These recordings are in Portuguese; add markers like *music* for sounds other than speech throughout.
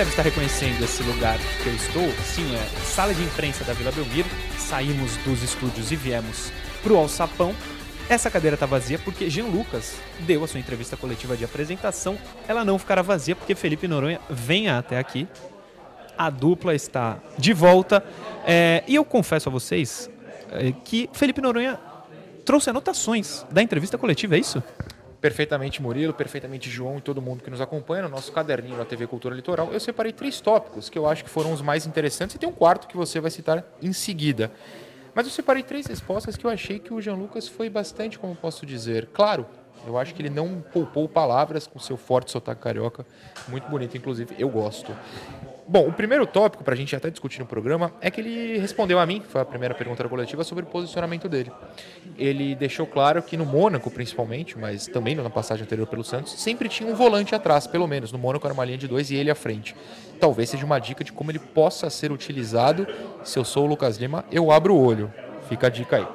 Deve estar reconhecendo esse lugar que eu estou. Sim, é a sala de imprensa da Vila Belmiro. Saímos dos estúdios e viemos pro Alçapão. Essa cadeira está vazia porque Jean Lucas deu a sua entrevista coletiva de apresentação. Ela não ficará vazia porque Felipe Noronha venha até aqui. A dupla está de volta. É, e eu confesso a vocês é, que Felipe Noronha trouxe anotações da entrevista coletiva, é isso? Perfeitamente Murilo, perfeitamente João e todo mundo que nos acompanha no nosso caderninho da TV Cultura Litoral. Eu separei três tópicos que eu acho que foram os mais interessantes e tem um quarto que você vai citar em seguida. Mas eu separei três respostas que eu achei que o Jean Lucas foi bastante, como posso dizer, claro. Eu acho que ele não poupou palavras com seu forte sotaque carioca, muito bonito, inclusive, eu gosto. Bom, o primeiro tópico, para a gente até discutir no programa, é que ele respondeu a mim, foi a primeira pergunta da coletiva, sobre o posicionamento dele. Ele deixou claro que no Mônaco, principalmente, mas também na passagem anterior pelo Santos, sempre tinha um volante atrás, pelo menos. No Mônaco era uma linha de dois e ele à frente. Talvez seja uma dica de como ele possa ser utilizado. Se eu sou o Lucas Lima, eu abro o olho. Fica a dica aí.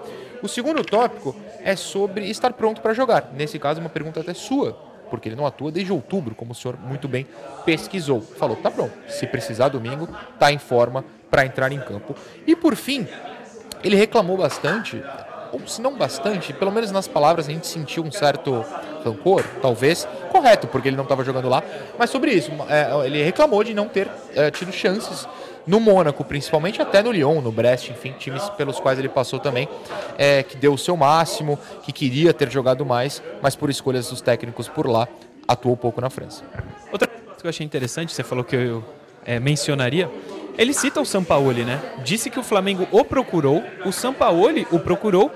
O segundo tópico é sobre estar pronto para jogar. Nesse caso, uma pergunta até sua porque ele não atua desde outubro, como o senhor muito bem pesquisou. Falou, tá pronto, se precisar domingo, tá em forma para entrar em campo. E por fim, ele reclamou bastante, ou se não bastante, pelo menos nas palavras a gente sentiu um certo rancor, talvez, correto, porque ele não estava jogando lá, mas sobre isso, é, ele reclamou de não ter é, tido chances no Mônaco, principalmente até no Lyon, no Brest, enfim, times pelos quais ele passou também, é, que deu o seu máximo, que queria ter jogado mais, mas por escolhas dos técnicos por lá, atuou pouco na França. Outra coisa que eu achei interessante, você falou que eu é, mencionaria, ele cita o Sampaoli, né? Disse que o Flamengo o procurou, o Sampaoli o procurou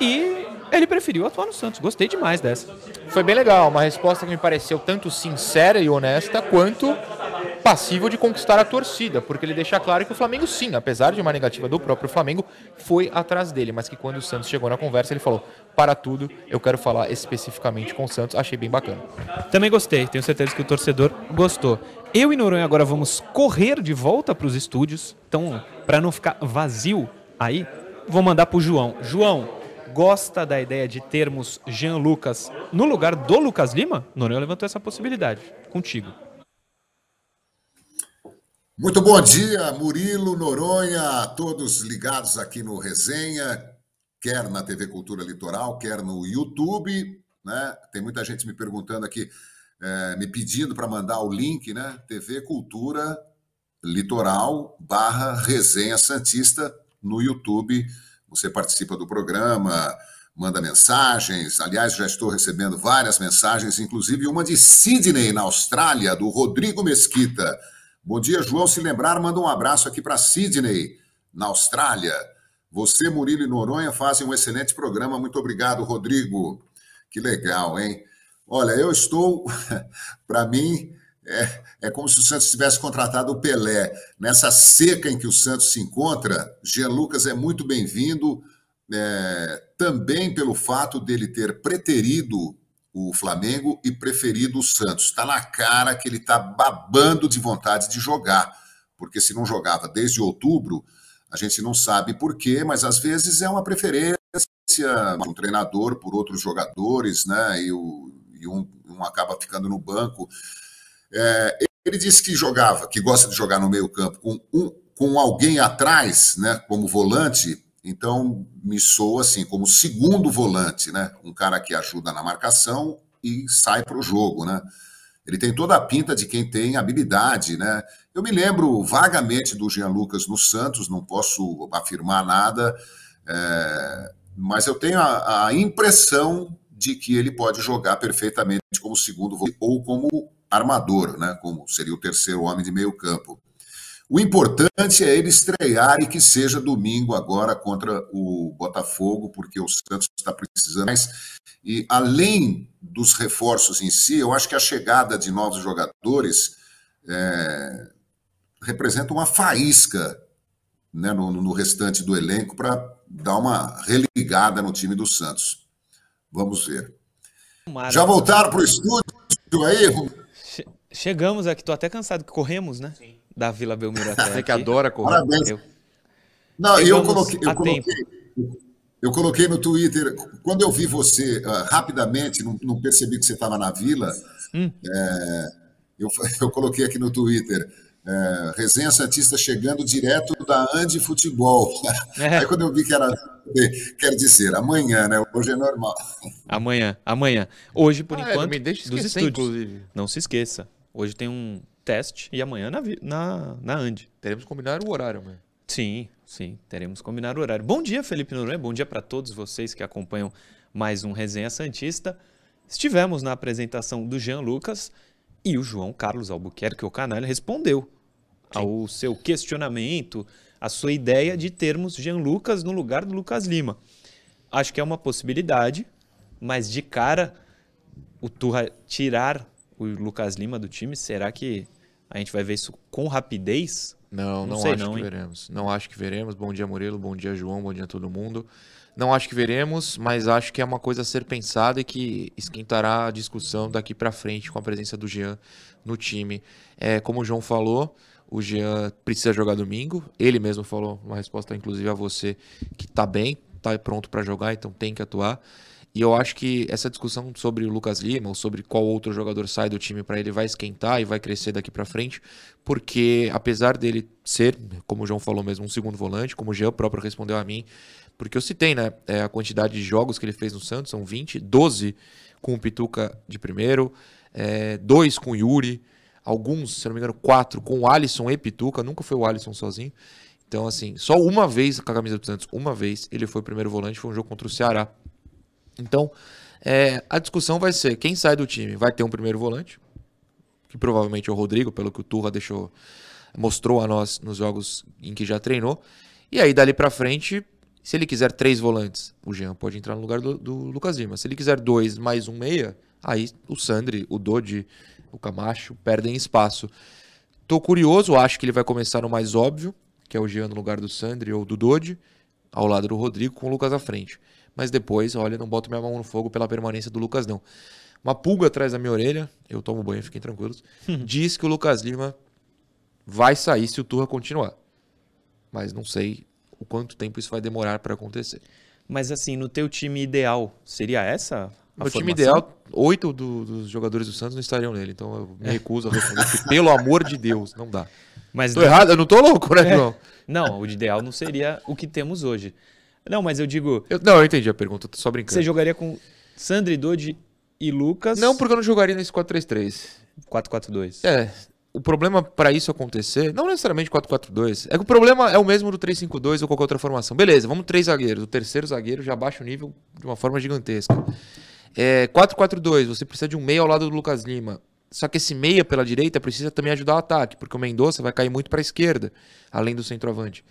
e ele preferiu atuar no Santos. Gostei demais dessa. Foi bem legal, uma resposta que me pareceu tanto sincera e honesta quanto passível de conquistar a torcida, porque ele deixa claro que o Flamengo, sim, apesar de uma negativa do próprio Flamengo, foi atrás dele, mas que quando o Santos chegou na conversa, ele falou: para tudo, eu quero falar especificamente com o Santos. Achei bem bacana. Também gostei, tenho certeza que o torcedor gostou. Eu e Noronha agora vamos correr de volta para os estúdios, então, para não ficar vazio aí, vou mandar para o João. João, gosta da ideia de termos Jean Lucas no lugar do Lucas Lima? Noronha levantou essa possibilidade. Contigo. Muito bom dia, Murilo, Noronha, todos ligados aqui no Resenha, quer na TV Cultura Litoral, quer no YouTube, né? Tem muita gente me perguntando aqui, é, me pedindo para mandar o link, né? TV Cultura Litoral barra Resenha Santista no YouTube. Você participa do programa, manda mensagens. Aliás, já estou recebendo várias mensagens, inclusive uma de Sydney, na Austrália, do Rodrigo Mesquita. Bom dia, João. Se lembrar, manda um abraço aqui para Sydney, na Austrália. Você, Murilo e Noronha fazem um excelente programa. Muito obrigado, Rodrigo. Que legal, hein? Olha, eu estou, *laughs* para mim, é, é, como se o Santos tivesse contratado o Pelé. Nessa seca em que o Santos se encontra, Jean Lucas é muito bem-vindo, é, também pelo fato dele ter preterido o Flamengo e preferido o Santos. Está na cara que ele está babando de vontade de jogar, porque se não jogava desde outubro, a gente não sabe por quê, mas às vezes é uma preferência de um treinador por outros jogadores, né? E, o, e um, um, acaba ficando no banco. É, ele disse que jogava, que gosta de jogar no meio-campo com, um, com alguém atrás, né? Como volante, então, me soa assim, como segundo volante, né? Um cara que ajuda na marcação e sai para o jogo, né? Ele tem toda a pinta de quem tem habilidade, né? Eu me lembro vagamente do Jean Lucas no Santos, não posso afirmar nada, é, mas eu tenho a, a, impressão de que ele pode jogar perfeitamente como segundo volante ou como armador, né? Como seria o terceiro homem de meio campo. O importante é ele estrear e que seja domingo agora contra o Botafogo, porque o Santos está precisando mais. E além dos reforços em si, eu acho que a chegada de novos jogadores é, representa uma faísca né, no, no restante do elenco para dar uma religada no time do Santos. Vamos ver. Tomara. Já voltaram para o estúdio aí? Che- Chegamos aqui, tô até cansado que corremos, né? Da Vila Belmiro até Você que adora correr. Parabéns. Eu- Não, e eu coloquei, eu coloquei, eu coloquei no Twitter, quando eu vi você ah, rapidamente, não, não percebi que você estava na vila, Hum. é, eu, *laughs* eu coloquei aqui no Twitter, é, Resenha Santista chegando direto da Andi Futebol. É. Aí quando eu vi que era, quer dizer, amanhã, né? Hoje é normal. Amanhã, amanhã. Hoje, por Ah, é, enquanto, não me deixa dos esquecer, estúdios. inclusive. Não se esqueça. Hoje tem um teste e amanhã na, na, na Andy. Teremos que combinar o horário, mano. Sim, sim, teremos que combinar o horário. Bom dia, Felipe Noronha. Bom dia para todos vocês que acompanham mais um Resenha Santista. Estivemos na apresentação do Jean Lucas e o João Carlos Albuquerque, o canalha, respondeu ao seu questionamento, a sua ideia de termos Jean Lucas no lugar do Lucas Lima. Acho que é uma possibilidade, mas de cara, o Turra tirar o Lucas Lima do time, será que a gente vai ver isso com rapidez? Não, Não não, sei acho não, que hein? veremos. Não acho que veremos. Bom dia, Murilo. Bom dia, João. Bom dia a todo mundo. Não acho que veremos, mas acho que é uma coisa a ser pensada e que esquentará a discussão daqui pra frente com a presença do Jean no time. É, como o João falou, o Jean precisa jogar domingo. Ele mesmo falou, uma resposta inclusive a você, que tá bem, tá pronto pra jogar, então tem que atuar. E eu acho que essa discussão sobre o Lucas Lima ou sobre qual outro jogador sai do time para ele vai esquentar e vai crescer daqui para frente, porque apesar dele ser, como o João falou mesmo, um segundo volante, como o Jean próprio respondeu a mim, porque eu citei, né, é, a quantidade de jogos que ele fez no Santos, são 20, 12 com o Pituca de primeiro, é, dois com o Yuri, alguns, se não me engano, quatro com o Alisson e Pituca, nunca foi o Alisson sozinho. Então, assim, só uma vez com a camisa do Santos, uma vez ele foi primeiro volante, foi um jogo contra o Ceará. Então, é, a discussão vai ser quem sai do time vai ter um primeiro volante, que provavelmente é o Rodrigo, pelo que o Turra deixou, mostrou a nós nos jogos em que já treinou. E aí, dali pra frente, se ele quiser três volantes, o Jean pode entrar no lugar do, do Lucas Lima. Se ele quiser dois mais um meia, aí o Sandri, o Dodi, o Camacho perdem espaço. Tô curioso, acho que ele vai começar no mais óbvio, que é o Jean no lugar do Sandri ou do Dodi, ao lado do Rodrigo, com o Lucas à frente. Mas depois, olha, não boto minha mão no fogo pela permanência do Lucas, não. Uma pulga atrás da minha orelha, eu tomo banho, fiquem tranquilos, *laughs* diz que o Lucas Lima vai sair se o Turra continuar. Mas não sei o quanto tempo isso vai demorar para acontecer. Mas assim, no teu time ideal, seria essa No time ideal, oito do- dos jogadores do Santos não estariam nele. Então eu me recuso a responder, porque, pelo amor de Deus, não dá. *laughs* Mas Tô errado? Eu não tô louco, né, É. João? Não, o ideal não seria o que temos hoje. Não, mas eu digo, Eu- não, eu entendi a pergunta, tô só brincando. você jogaria com Sandri, Dodi e Lucas Não, porque eu não jogaria nesse 4-3-3. 4-4-2. É, o problema para isso acontecer, não necessariamente 4-4-2, é que o problema é o mesmo do 3-5-2 ou qualquer outra formação. Beleza, vamos três zagueiros. O terceiro zagueiro já baixa o nível de uma forma gigantesca. É, 4-4-2, você precisa de um meia ao lado do Lucas Lima. Só que esse meia pela direita precisa também ajudar o ataque, porque o Mendonça vai cair muito para a esquerda, além do centroavante.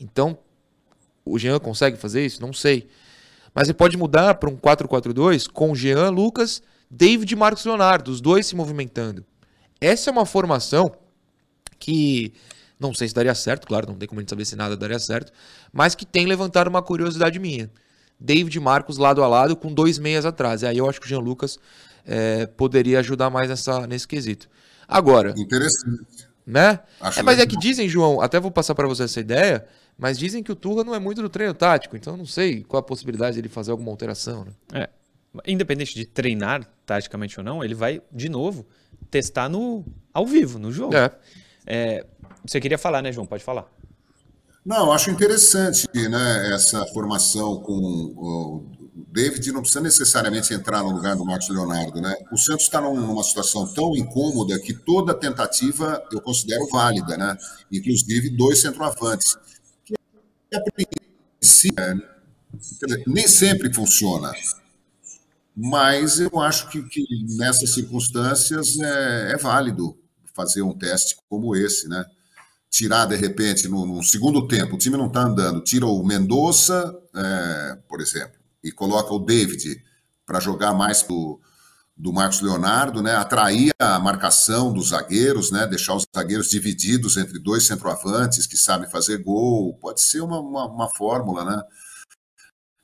Então, o Jean consegue fazer isso? Não sei. Mas você pode mudar para um 4-4-2 com Jean, Lucas, David e Marcos Leonardo, os dois se movimentando. Essa é uma formação que não sei se daria certo, claro, não tem como a gente saber se nada daria certo, mas que tem levantado uma curiosidade minha. David e Marcos lado a lado com dois meias atrás. E aí eu acho que o Jean Lucas eh, poderia ajudar mais nessa, nesse quesito. Agora, Interessante. né? É, mas é que dizem, João, até vou passar para você essa ideia, mas dizem que o Turra não é muito do treino tático, então eu não sei qual a possibilidade dele fazer alguma alteração. Né? É. Independente de treinar taticamente ou não, ele vai, de novo, testar no ao vivo, no jogo. É. É, você queria falar, né, João? Pode falar. Não, acho interessante né, essa formação com o David não precisa necessariamente entrar no lugar do Marcos Leonardo, né? O Santos está numa situação tão incômoda que toda tentativa eu considero válida, né? Inclusive dois centroavantes. Que a princípio, né, nem sempre funciona, mas eu acho que, que nessas circunstâncias é, é válido fazer um teste como esse, né? tirar de repente no, no segundo tempo, o time não está andando, tira o Mendonça, é, por exemplo, e coloca o David para jogar mais do, do Marcos Leonardo, né? Atrair a marcação dos zagueiros, né? Deixar os zagueiros divididos entre dois centroavantes que sabem fazer gol. Pode ser uma, uma, uma fórmula, né?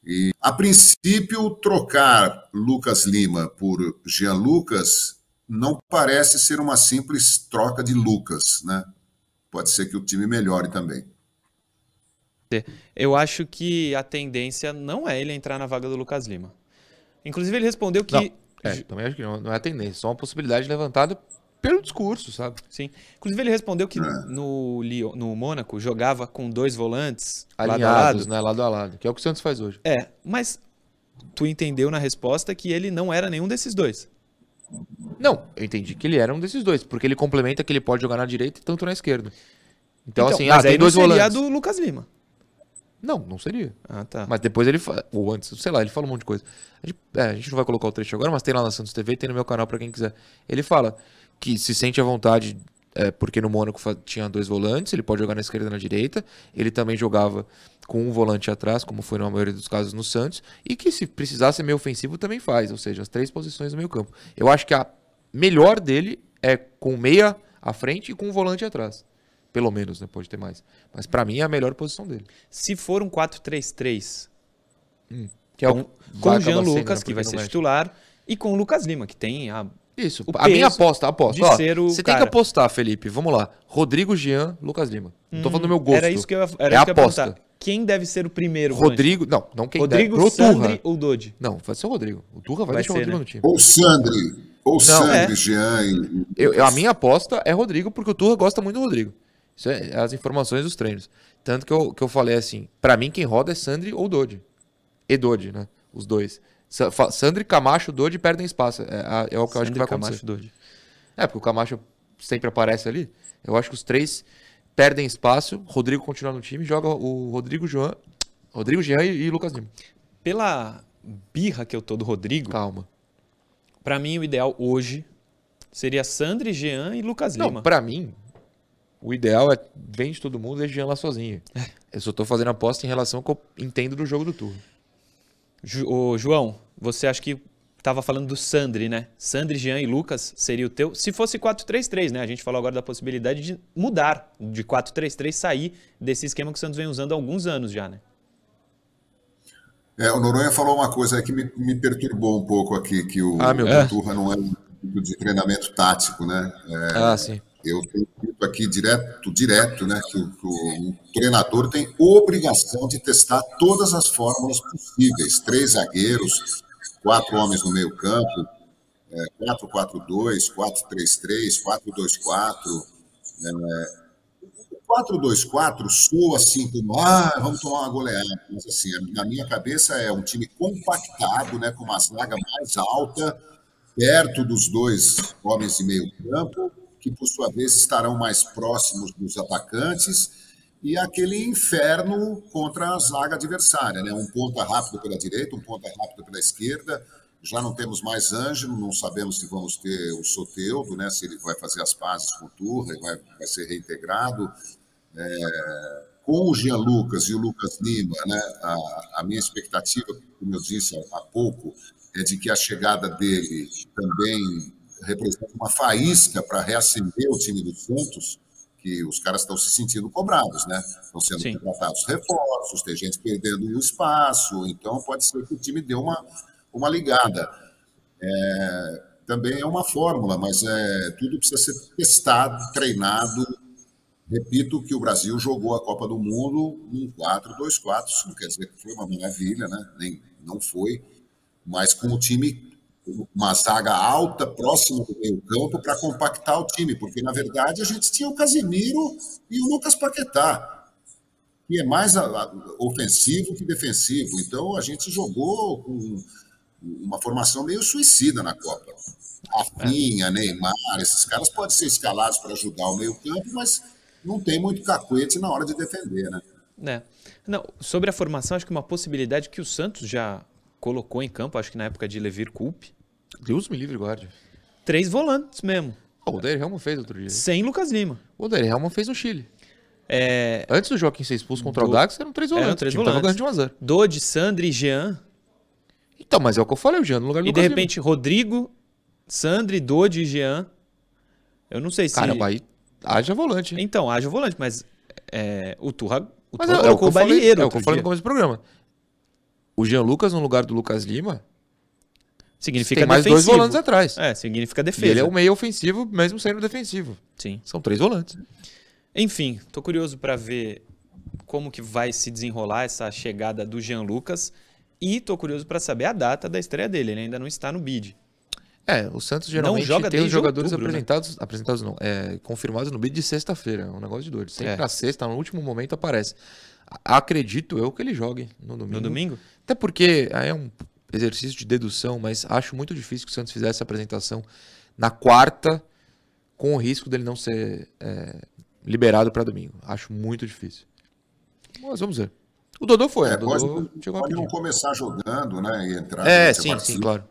E, a princípio, trocar Lucas Lima por Jean Lucas não parece ser uma simples troca de Lucas, né? Pode ser que o time melhore também. Eu acho que a tendência não é ele entrar na vaga do Lucas Lima. Inclusive, ele respondeu que. Não, é, também acho que não, não é a tendência, só uma possibilidade levantada pelo discurso, sabe? Sim. Inclusive, ele respondeu que no, Lyon, no Mônaco jogava com dois volantes Alinhados, lado a lado. né? Lado a lado, que é o que o Santos faz hoje. É, mas tu entendeu na resposta que ele não era nenhum desses dois. Não, eu entendi que ele era um desses dois, porque ele complementa que ele pode jogar na direita e tanto na esquerda. Então, assim, mas ah, tem aí dois não seria volantes. a do Lucas Lima. Não, não seria. Ah, tá. Mas depois ele fala, ou antes, sei lá, ele fala um monte de coisa. A gente, é, a gente não vai colocar o trecho agora, mas tem lá na Santos TV, tem no meu canal pra quem quiser. Ele fala que se sente à vontade, é, porque no Mônaco tinha dois volantes, ele pode jogar na esquerda e na direita. Ele também jogava com um volante atrás, como foi na maioria dos casos no Santos, e que se precisar ser meio ofensivo também faz, ou seja, as três posições do meio campo. Eu acho que a melhor dele é com meia à frente e com um volante atrás. Pelo menos, né? Pode ter mais. Mas pra mim é a melhor posição dele. Se for um 4-3-3 Que é com, o com o Jean Lucas, né, que vai ser não mexe. titular, e com o Lucas Lima, que tem a. Isso, o a minha aposta, a aposta. Ó, você tem que cara. apostar, Felipe. Vamos lá. Rodrigo Jean, Lucas Lima. Não tô falando do meu gosto. Era isso que eu, ia- era é isso que eu ia aposta. perguntar. Quem deve ser o primeiro? Rodrigo, não, não quem Rodrigo. Pro Sandri Turra. ou Dodi? Não, vai ser o Rodrigo. O Turra vai, Vai deixar ser, o Rodrigo né? no time. Ou Sandri, ou Sandri, é. Jean e... Eu, eu- a minha aposta é Rodrigo, porque o Turra gosta muito do Rodrigo. Isso é as informações dos treinos. Tanto que eu, que eu falei assim, pra mim quem roda é Sandri ou Dodi. E Dodi, né? Os dois. Sandri, Camacho, Dodi perdem espaço. É, é o que eu acho que vai acontecer. Camacho, Dodi. É, porque o Camacho sempre aparece ali. Eu acho que os três perdem espaço. Rodrigo continua no time, joga o Rodrigo João, Rodrigo Jean e, e Lucas Lima. Pela birra que eu tô do Rodrigo, Calma. pra mim o ideal hoje seria Sandri, Jean e Lucas Não, Lima. pra mim, o ideal é vende todo mundo e Jean lá sozinho. Eu só tô fazendo aposta em relação ao que eu entendo do jogo do turno. Ju- ô, João, você acha que tava falando do Sandri, né? Sandri, Jean e Lucas seria o teu. Se fosse 4-3-3, né? A gente falou agora da possibilidade de mudar de 4-3-3, sair desse esquema que o Santos vem usando há alguns anos já, né? É, o Noronha falou uma coisa aí que me, me perturbou um pouco aqui, que o, Ah, o. Turra não é um tipo de treinamento tático, né? É, Ah, sim. Eu tenho dito aqui direto, direto, né, que o, que o treinador tem obrigação de testar todas as fórmulas possíveis. Três zagueiros, quatro homens no meio campo, é, 4-4-2, 4-3-3, 4-2-4. É, o 4-2-4 soa assim como, ah, vamos tomar uma goleada. Mas assim, na minha cabeça é um time compactado, né, com uma zaga mais alta, perto dos dois homens de meio campo, que por sua vez estarão mais próximos dos atacantes, e aquele inferno contra a zaga adversária, né? Um ponta rápido pela direita, um ponta rápido pela esquerda. Já não temos mais Ângelo, não sabemos se vamos ter o Soteudo, né? Se ele vai fazer as pazes com o Turra, vai, vai ser reintegrado. É, com o Jean Lucas e o Lucas Lima, né? A, a minha expectativa, como eu disse há pouco, é de que a chegada dele também representa uma faísca para reacender o time do Santos, que os caras estão se sentindo cobrados, né? Estão sendo Sim. contratados reforços, tem gente perdendo o espaço, então pode ser que o time dê uma, uma ligada. É, também é uma fórmula, mas é, tudo precisa ser testado, treinado. Repito que o Brasil jogou a Copa do Mundo em 4-2-4, isso não quer dizer que foi uma maravilha, né? Nem, não foi, mas com o time, uma zaga alta, próxima do meio campo, para compactar o time, porque na verdade a gente tinha o Casemiro e o Lucas Paquetá, que é mais ofensivo que defensivo. Então a gente jogou com uma formação meio suicida na Copa. Rafinha, Neymar, esses caras podem ser escalados para ajudar o meio campo, mas não tem muito cacuete na hora de defender, né? né? Não, sobre a formação, acho que uma possibilidade que o Santos já colocou em campo, acho que na época de Levir Coupe, Deus me livre, guarde. três volantes mesmo, Oh, o Odair Helman fez outro dia. sem Lucas Lima. O Odair Helman fez no Chile. É, Antes do Joaquim ser expulso contra o Do- Dax, eram três volantes. Eram três o time tava volantes. ganhando de 1 a 0. Dodi, Sandri e Jean. Então, mas é o que eu falei, o Jean no lugar do E de Lucas Lima. repente, Rodrigo, Sandri, Dodi e Jean. Eu não sei se. Caramba, aí haja volante. Então, haja volante, mas é, o Turra, o Mas Turra é, é o colocou eu o falei, Balieiro. é o que eu falei no começo do programa. O Jean Lucas no lugar do Lucas Lima Significa tem mais defensivo. dois volantes atrás. É, significa E defesa. ele é o meio ofensivo, mesmo sendo defensivo. Sim. São três volantes. Enfim, tô curioso para ver como que vai se desenrolar essa chegada do Jean Lucas e tô curioso para saber a data da estreia dele. Ele ainda não está no bid. É, o Santos geralmente joga tem os jogadores outubro, né? apresentados, apresentados não, é, confirmados no bid de sexta-feira. É um negócio de doido. Sempre É. na sexta, no último momento aparece. Acredito eu que ele jogue no domingo. No domingo? Até porque aí é um exercício de dedução, mas acho muito difícil que o Santos fizesse essa apresentação na quarta, com o risco dele não ser é, liberado para domingo. Acho muito difícil. Mas vamos ver. O Dodô foi, É, né? O pode, Dodô chegou pode não começar jogando, né? E entrar. É, sim, participa. sim, claro.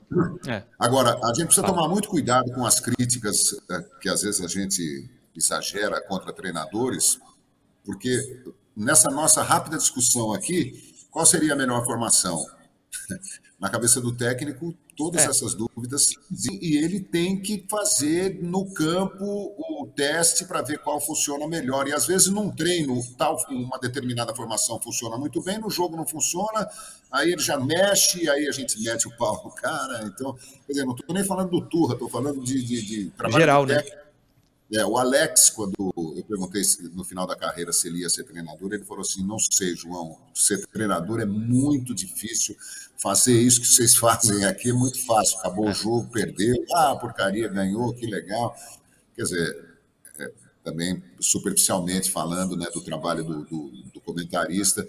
É. Agora, a gente precisa tomar muito cuidado com as críticas eh, que às vezes a gente exagera contra treinadores, porque nessa nossa rápida discussão aqui, qual seria a melhor formação? Na cabeça do técnico, todas É. essas dúvidas, e ele tem que fazer no campo o teste para ver qual funciona melhor. E às vezes num treino, tal uma determinada formação funciona muito bem, no jogo não funciona, aí ele já mexe, aí a gente mete o pau no cara. Então, quer dizer, não estou nem falando do Turra, estou falando de, de, de trabalho Geral, né? É, o Alex, quando eu perguntei no final da carreira se ele ia ser treinador, ele falou assim: não sei, João, ser treinador é muito difícil. Fazer isso que vocês fazem aqui é muito fácil. Acabou o jogo, perdeu, ah, porcaria, ganhou, que legal. Quer dizer, é, também superficialmente falando né, do trabalho do, do, do comentarista,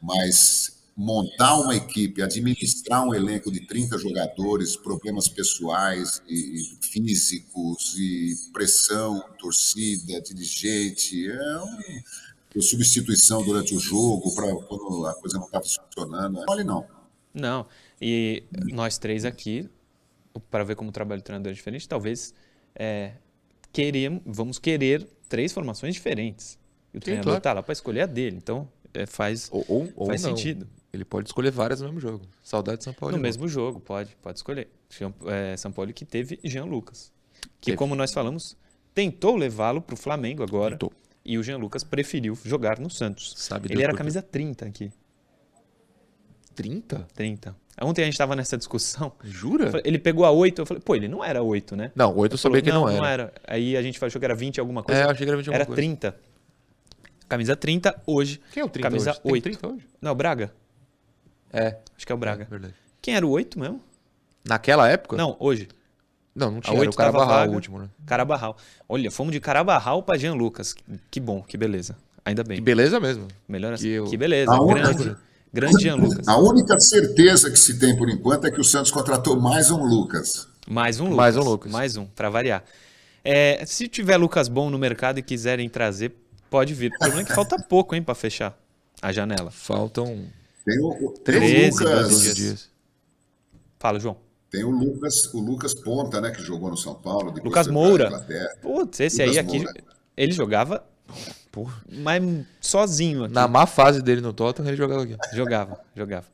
mas montar uma equipe, administrar um elenco de 30 jogadores, problemas pessoais e, e físicos, e pressão, torcida, dirigente, é um, substituição durante o jogo para quando a coisa não está funcionando. É mole não. Não. E nós três aqui, para ver como o trabalho do treinador é diferente, talvez é, queremos, vamos querer três formações diferentes. E o treinador claro. tá lá para escolher a dele. Então, é, faz, Ou, ou, ou faz não. sentido. Ele pode escolher várias no mesmo jogo. Saudade de São Paulo. No mesmo jogo, pode, pode escolher. É, São Paulo que teve Jean Lucas. Que, Teve. como nós falamos, tentou levá-lo para o Flamengo agora. Tentou. E o Jean Lucas preferiu jogar no Santos. Sabe Ele Deus era camisa 30 aqui. 30? 30. Ontem a gente estava nessa discussão. Jura? Eu falei- Ele pegou a 8, eu falei, pô, ele não era 8, né? Não, 8 eu sabia que Falou, não, era. Aí a gente achou que era 20 alguma coisa. É, eu achei que era 20 alguma era coisa. 30. Camisa 30 hoje. Quem é o 30 Camisa hoje? Tem 8. 30 hoje? Não, Braga. É, Acho que é o Braga. verdade. Quem era o 8 mesmo? Naquela época? Não, hoje. Não, não A tinha. Era 8 o cara tava barrar vaga. o último, né? Carabarral. Olha, fomos de Carabarral para Jean Lucas. Que bom, que beleza. Ainda Que bem. beleza mesmo. Melhor assim. que eu- Que beleza. A Grande, Jean Lucas. A única certeza que se tem por enquanto é que o Santos contratou mais um Lucas. Mais um Lucas. Mais um Lucas. Mais um, para variar. É, se tiver Lucas bom no mercado e quiserem trazer, pode vir. O problema é que falta *laughs* pouco, hein, para fechar a janela. Faltam Tem o, tem o 13, Lucas, 12 12 dias. Fala, João. tem o Lucas, o Lucas Ponta, né, que jogou no São Paulo. Lucas Moura. Putz, esse Lucas aí aqui, Moura. ele jogava mas sozinho aqui. Na má fase dele no Tottenham, ele jogava aqui. Jogava, jogava.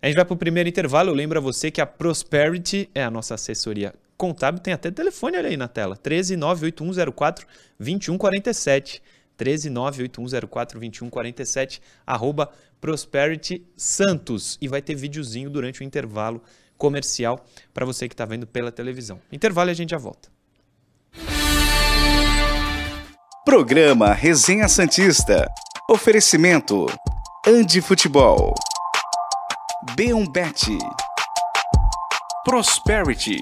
A gente vai pro primeiro intervalo. Eu lembro a você que a Prosperity é a nossa assessoria contábil. Tem até telefone aí na tela. 1398104 2147. 1398104 2147. Arroba Prosperity Santos. E vai ter videozinho durante o intervalo comercial para você que está vendo pela televisão. Intervalo e a gente já volta. Programa Resenha Santista. Oferecimento. Andi Futebol. B1 Bet. Prosperity.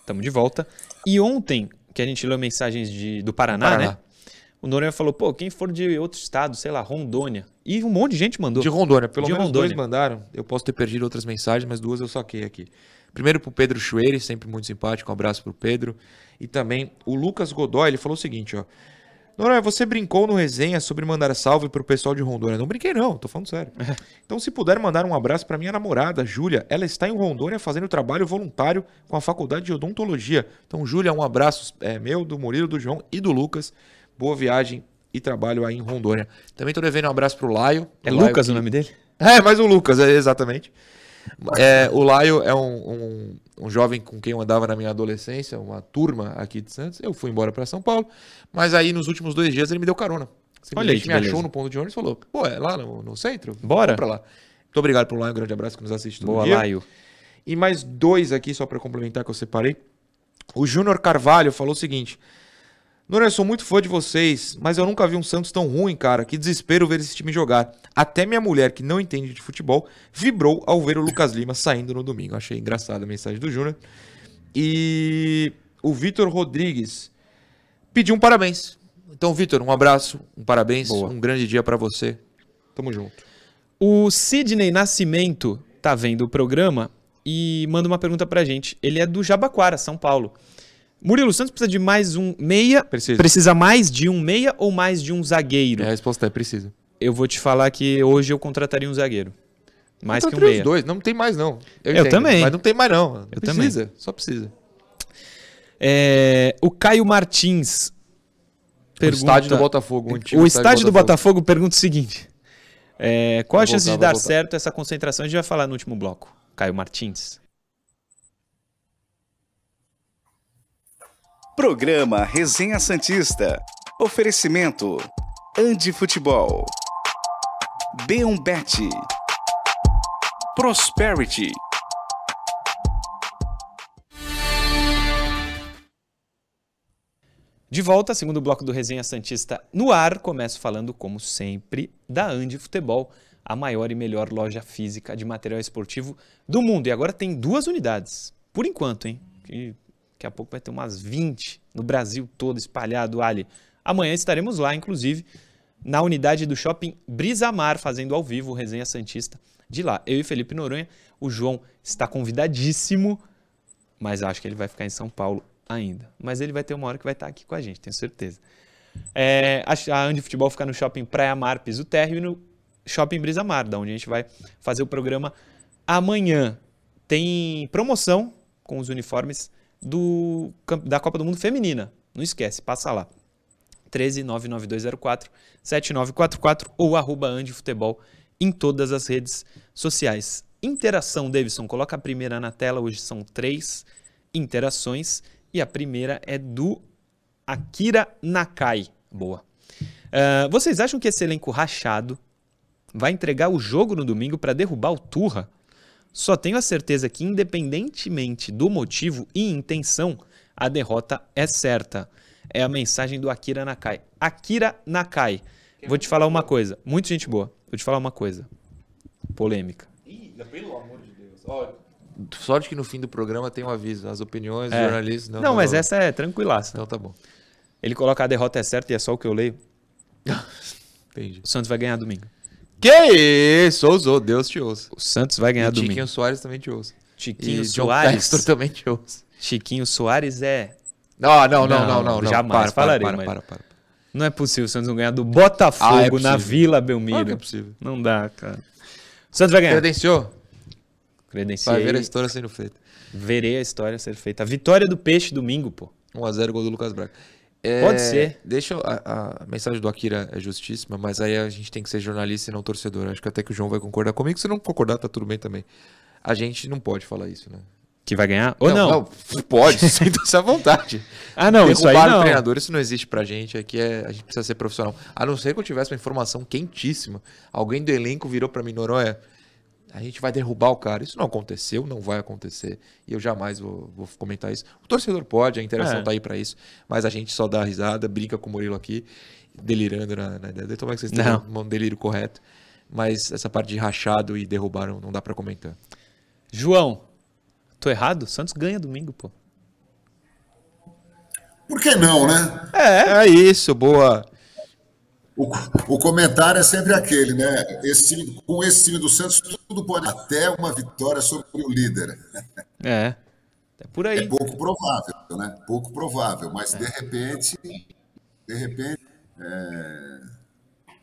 Estamos de volta. E ontem, que a gente leu mensagens de, do Paraná, Paraná. né? O Noronha falou, pô, quem for de outro estado, sei lá, Rondônia. E um monte de gente mandou. De Rondônia, pelo De menos Rondônia. dois mandaram. Eu posso ter perdido outras mensagens, mas duas eu saquei aqui. Primeiro pro Pedro Chueire, sempre muito simpático, um abraço pro Pedro. E também o Lucas Godoy, ele falou o seguinte, ó. Noronha, você brincou no resenha sobre mandar salve pro pessoal de Rondônia. Não brinquei não, tô falando sério. *laughs* Então se puder mandar um abraço pra minha namorada, Júlia. Ela está em Rondônia fazendo trabalho voluntário com a Faculdade de Odontologia. Então, Júlia, um abraço é, meu, do Murilo, do João e do Lucas. Boa viagem e trabalho aí em Rondônia. Também tô devendo um abraço pro Laio. É Laio Lucas que- o nome dele? É, mais o Lucas, é, exatamente. É, o Laio é um, um, um, jovem com quem eu andava na minha adolescência, uma turma aqui de Santos. Eu fui embora para São Paulo, mas aí nos últimos dois dias ele me deu carona. Olha aí, me beleza. achou no ponto de ônibus e falou: pô, é lá no, no centro? Bora. Pra lá. Muito obrigado pro Laio, um grande abraço que nos assiste todo Boa, dia. Laio. E mais dois aqui, só para complementar que eu separei. O Júnior Carvalho falou o seguinte: Nuno, eu sou muito fã de vocês, mas eu nunca vi um Santos tão ruim, cara. Que desespero ver esse time jogar. Até minha mulher, que não entende de futebol, vibrou ao ver o Lucas Lima saindo no domingo. Achei engraçada a mensagem do Júnior. E o Vitor Rodrigues pediu um parabéns. Então, Vitor, um abraço, um parabéns, Boa. um grande dia para você. Tamo junto. O Sidney Nascimento tá vendo o programa e manda uma pergunta pra gente. Ele é do Jabaquara, São Paulo. Murilo Santos precisa de mais um meia. Precisa. Precisa mais de um meia ou mais de um zagueiro? A resposta é precisa. Eu vou te falar que hoje eu contrataria um zagueiro. Mais que um meia. os dois, não tem mais não. Eu também. Mas não tem mais não. Eu precisa, só precisa. É, o Caio Martins pergunta... O estádio do Botafogo. O antigo estádio do Botafogo pergunta o seguinte: é, qual a chance voltar, de dar certo essa concentração? A gente vai falar no último bloco. Caio Martins. Programa Resenha Santista. Oferecimento. Andi Futebol. B1Bet. Prosperity. De volta, segundo bloco do Resenha Santista no ar, começo falando, como sempre, da Andi Futebol, a maior e melhor loja física de material esportivo do mundo. E agora tem duas unidades, por enquanto, hein? Daqui a pouco vai ter umas 20 no Brasil todo espalhado ali. Amanhã estaremos lá, inclusive, na unidade do shopping Brisamar, fazendo ao vivo o Resenha Santista de lá. Eu e Felipe Noronha, o João está convidadíssimo, mas acho que ele vai ficar em São Paulo ainda. Mas ele vai ter uma hora que vai estar aqui com a gente, tenho certeza. É, a, a Andi Futebol fica no shopping Praia Mar, Piso Terra e no shopping Brisa Mar, da onde a gente vai fazer o programa amanhã. Tem promoção com os uniformes do, da Copa do Mundo Feminina. Não esquece, passa lá. 13 99204 7944 ou arroba Andi Futebol em todas as redes sociais. Interação, Davidson, coloca a primeira na tela. Hoje são três interações e a primeira é do Akira Nakai. Boa. Ah, vocês acham que esse elenco rachado vai entregar o jogo no domingo para derrubar o Turra? Só tenho a certeza que, independentemente do motivo e intenção, a derrota é certa. É a mensagem do Akira Nakai. Akira Nakai. Vou te falar uma coisa. Muito gente boa. Vou te falar uma coisa. Polêmica. Pelo amor de Deus. Sorte que no fim do programa tem um aviso. As opiniões dos É. jornalistas. Não, Não, mas essa é tranquilaça. Então tá bom. Ele coloca a derrota é certa e é só o que eu leio. *laughs* Entendi. O Santos vai ganhar domingo. Que isso? Ousou. Deus te ouça. O Santos vai ganhar E domingo. Tiquinho Soares também te ouça. Chiquinho e John Soares. Textor também te ouça. Chiquinho Soares é. Não, não, não, Não, não, não. não. jamais Para, falarei, para, para, para, para. Não é possível o Santos não ganhar do Botafogo Ah, é na. Vila Belmiro. que é possível. Não dá, cara. O Santos vai ganhar. Credenciou? Credenciei. Vai ver a história sendo feita. Verei a história ser feita. A vitória do Peixe domingo, pô. 1x0 gol do Lucas Braga. Pode ser. Deixa eu- a, a mensagem do Akira é justíssima, mas aí a gente tem que ser jornalista e não torcedor. Acho que até que o João vai concordar comigo. Se não concordar, tá tudo bem também. A gente não pode falar isso, né? Que vai ganhar? Ou não? pode, *laughs* sinta-se à vontade. Ah, não, isso aí Derrubar o não. treinador, isso não existe pra gente. Aqui é, a gente precisa ser profissional. A não ser que eu tivesse uma informação quentíssima. Alguém do elenco virou pra mim, Noronha, a gente vai derrubar o cara. Isso não aconteceu, não vai acontecer. E eu jamais vou, vou comentar isso. O torcedor pode, a interação É. tá aí pra isso. Mas a gente só dá risada, brinca com o Murilo aqui, delirando na, na ideia. Tomara que vocês tenham um delírio correto. Mas essa parte de rachado e derrubar não, não dá pra comentar. João, tô errado? Santos ganha domingo, pô. Por que não, né? É, isso, boa. O, o comentário é sempre aquele, né? Esse time, com esse time do Santos, tudo pode. Até uma vitória sobre o líder. É. É por É aí. pouco provável, né? Pouco provável, mas de repente, de repente, é,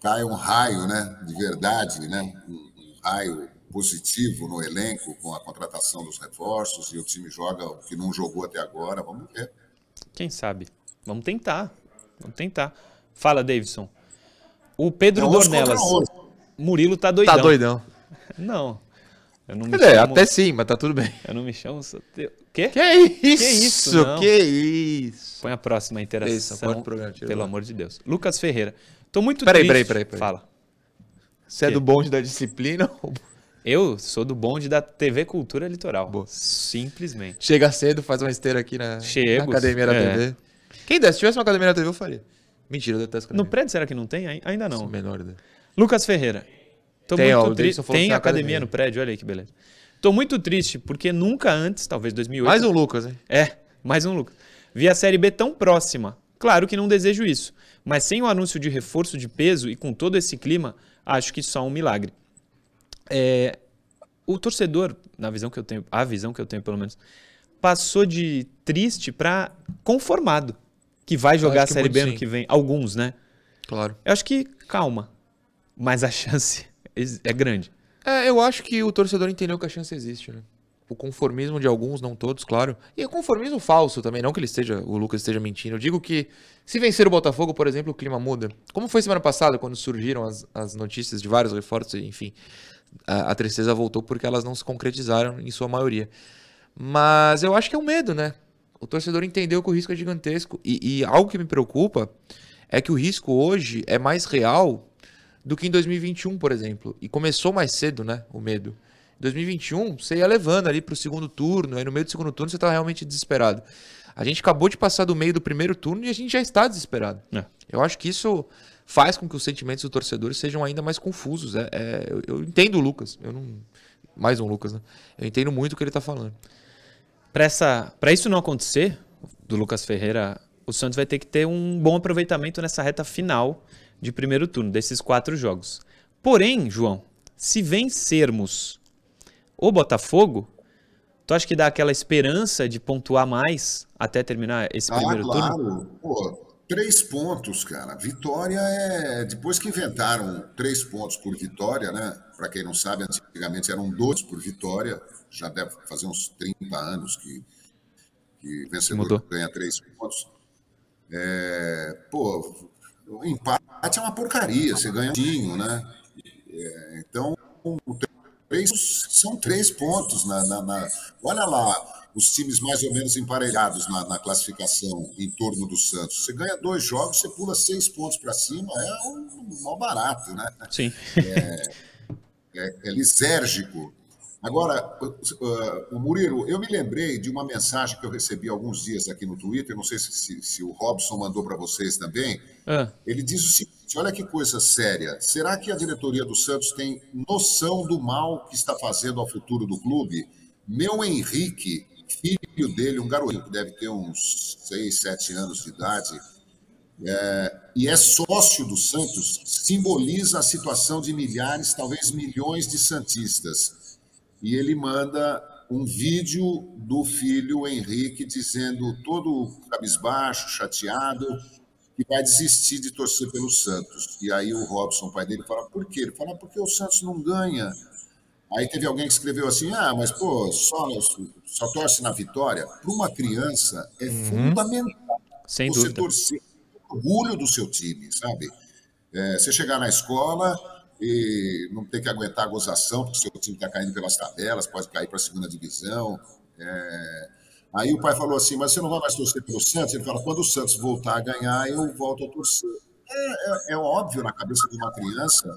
cai um raio, né? De verdade, né? Um, um raio positivo no elenco com a contratação dos reforços e o time joga o que não jogou até agora. Vamos ver. Quem sabe? Vamos tentar. Vamos tentar. Fala, Davidson. O Pedro É Dornelas. Murilo tá doidão. Tá doidão. Não. Eu não me chamo... até sim, mas tá tudo bem. Eu não me chamo... Soteudo. Quê? Que isso? isso, não. Que isso? Põe a próxima interação. Isso, programa, pelo lá. amor de Deus. Lucas Ferreira. Tô muito Peraí, triste. peraí, peraí, peraí. Fala. Você é Quê? do bonde da disciplina? ou- Eu sou do bonde da TV Cultura Litoral. Boa. Simplesmente. Chega cedo, faz uma esteira aqui na, Chego, na academia da é. TV. Quem desse, se tivesse uma academia na TV, eu faria. Mentira, eu detesto No academia. prédio será que não tem? Ai- Ainda não. Menor. Lucas Ferreira. Tô Tem, ó, muito falou que Tem tem academia, academia. no prédio, olha aí que beleza. Tô muito triste porque nunca antes, talvez 2008. Mais um Lucas, hein? É, mais um Lucas. Vi a Série B tão próxima. Claro que não desejo isso, mas sem o anúncio de reforço de peso e com todo esse clima, acho que só um milagre. É, o torcedor, na visão que eu tenho, a visão que eu tenho pelo menos, passou de triste para conformado que vai jogar a Série B muito ano sim. que vem. Alguns, né? Claro. Eu acho que calma, mas a chance *laughs* é grande. É, eu acho que o torcedor entendeu que a chance existe, né? O conformismo de alguns, não todos, claro. E o conformismo falso também, não que ele esteja, o Lucas esteja mentindo. Eu digo que se vencer o Botafogo, por exemplo, o clima muda. Como foi semana passada, quando surgiram as, as notícias de vários reforços, enfim, a, a tristeza voltou porque elas não se concretizaram em sua maioria. Mas eu acho que é um medo, né? O torcedor entendeu que o risco é gigantesco. E, e algo que me preocupa é que o risco hoje é mais real do que em 2021, por exemplo. E começou mais cedo, né? O medo. Em 2021, você ia levando ali pro segundo turno, aí no meio do segundo turno você tá realmente desesperado. A gente acabou de passar do meio do primeiro turno e a gente já está desesperado. É. Eu acho que isso faz com que os sentimentos do torcedor sejam ainda mais confusos. É, é- eu, eu entendo o Lucas. Eu não. Mais um Lucas, né? Eu entendo muito o que ele tá falando. Para isso não acontecer, do Lucas Ferreira, o Santos vai ter que ter um bom aproveitamento nessa reta final de primeiro turno desses quatro jogos. Porém, João, se vencermos o Botafogo, tu acha que dá aquela esperança de pontuar mais até terminar esse Ah, primeiro turno? claro. Pô, três pontos, cara. Vitória é. Depois que inventaram três pontos por vitória, né? Para quem não sabe, antigamente eram dois por vitória. Já deve fazer uns 30 anos que, que vencedor Mudou. ganha três pontos. É, pô, o empate é uma porcaria. Você ganha um tinho, né? É, então, três, são três pontos. Na, na- na- olha lá, os times mais ou menos emparelhados na, na classificação em torno do Santos. Você ganha dois jogos, você pula seis pontos para cima, é um mal barato, né? Sim. É, é lisérgico. Agora, o Murilo, eu me lembrei de uma mensagem que eu recebi alguns dias aqui no Twitter, não sei se, se- se o Robson mandou para vocês também, Ah, ele diz o seguinte: olha que coisa séria. Será que a diretoria do Santos tem noção do mal que está fazendo ao futuro do clube? Meu Henrique, filho dele, um garotinho que deve ter uns 6, 7 anos de idade, é, e é sócio do Santos, simboliza a situação de milhares, talvez milhões de Santistas. E ele manda um vídeo do filho Henrique dizendo, todo cabisbaixo, chateado, que vai desistir de torcer pelo Santos. E aí o Robson, o pai dele, fala, por quê? Ele fala, porque o Santos não ganha. Aí teve alguém que escreveu assim, ah, mas pô, só, só torce na vitória. Para uma criança é fundamental sem você dúvida. torcer orgulho do seu time, sabe? É, você chegar na escola e não ter que aguentar a gozação, porque seu time está caindo pelas tabelas, pode cair para a segunda divisão. É, Aí o pai falou assim, mas você não vai mais torcer pelo Santos? Ele fala, quando o Santos voltar a ganhar, eu volto a torcer. É, é- é óbvio na cabeça de uma criança,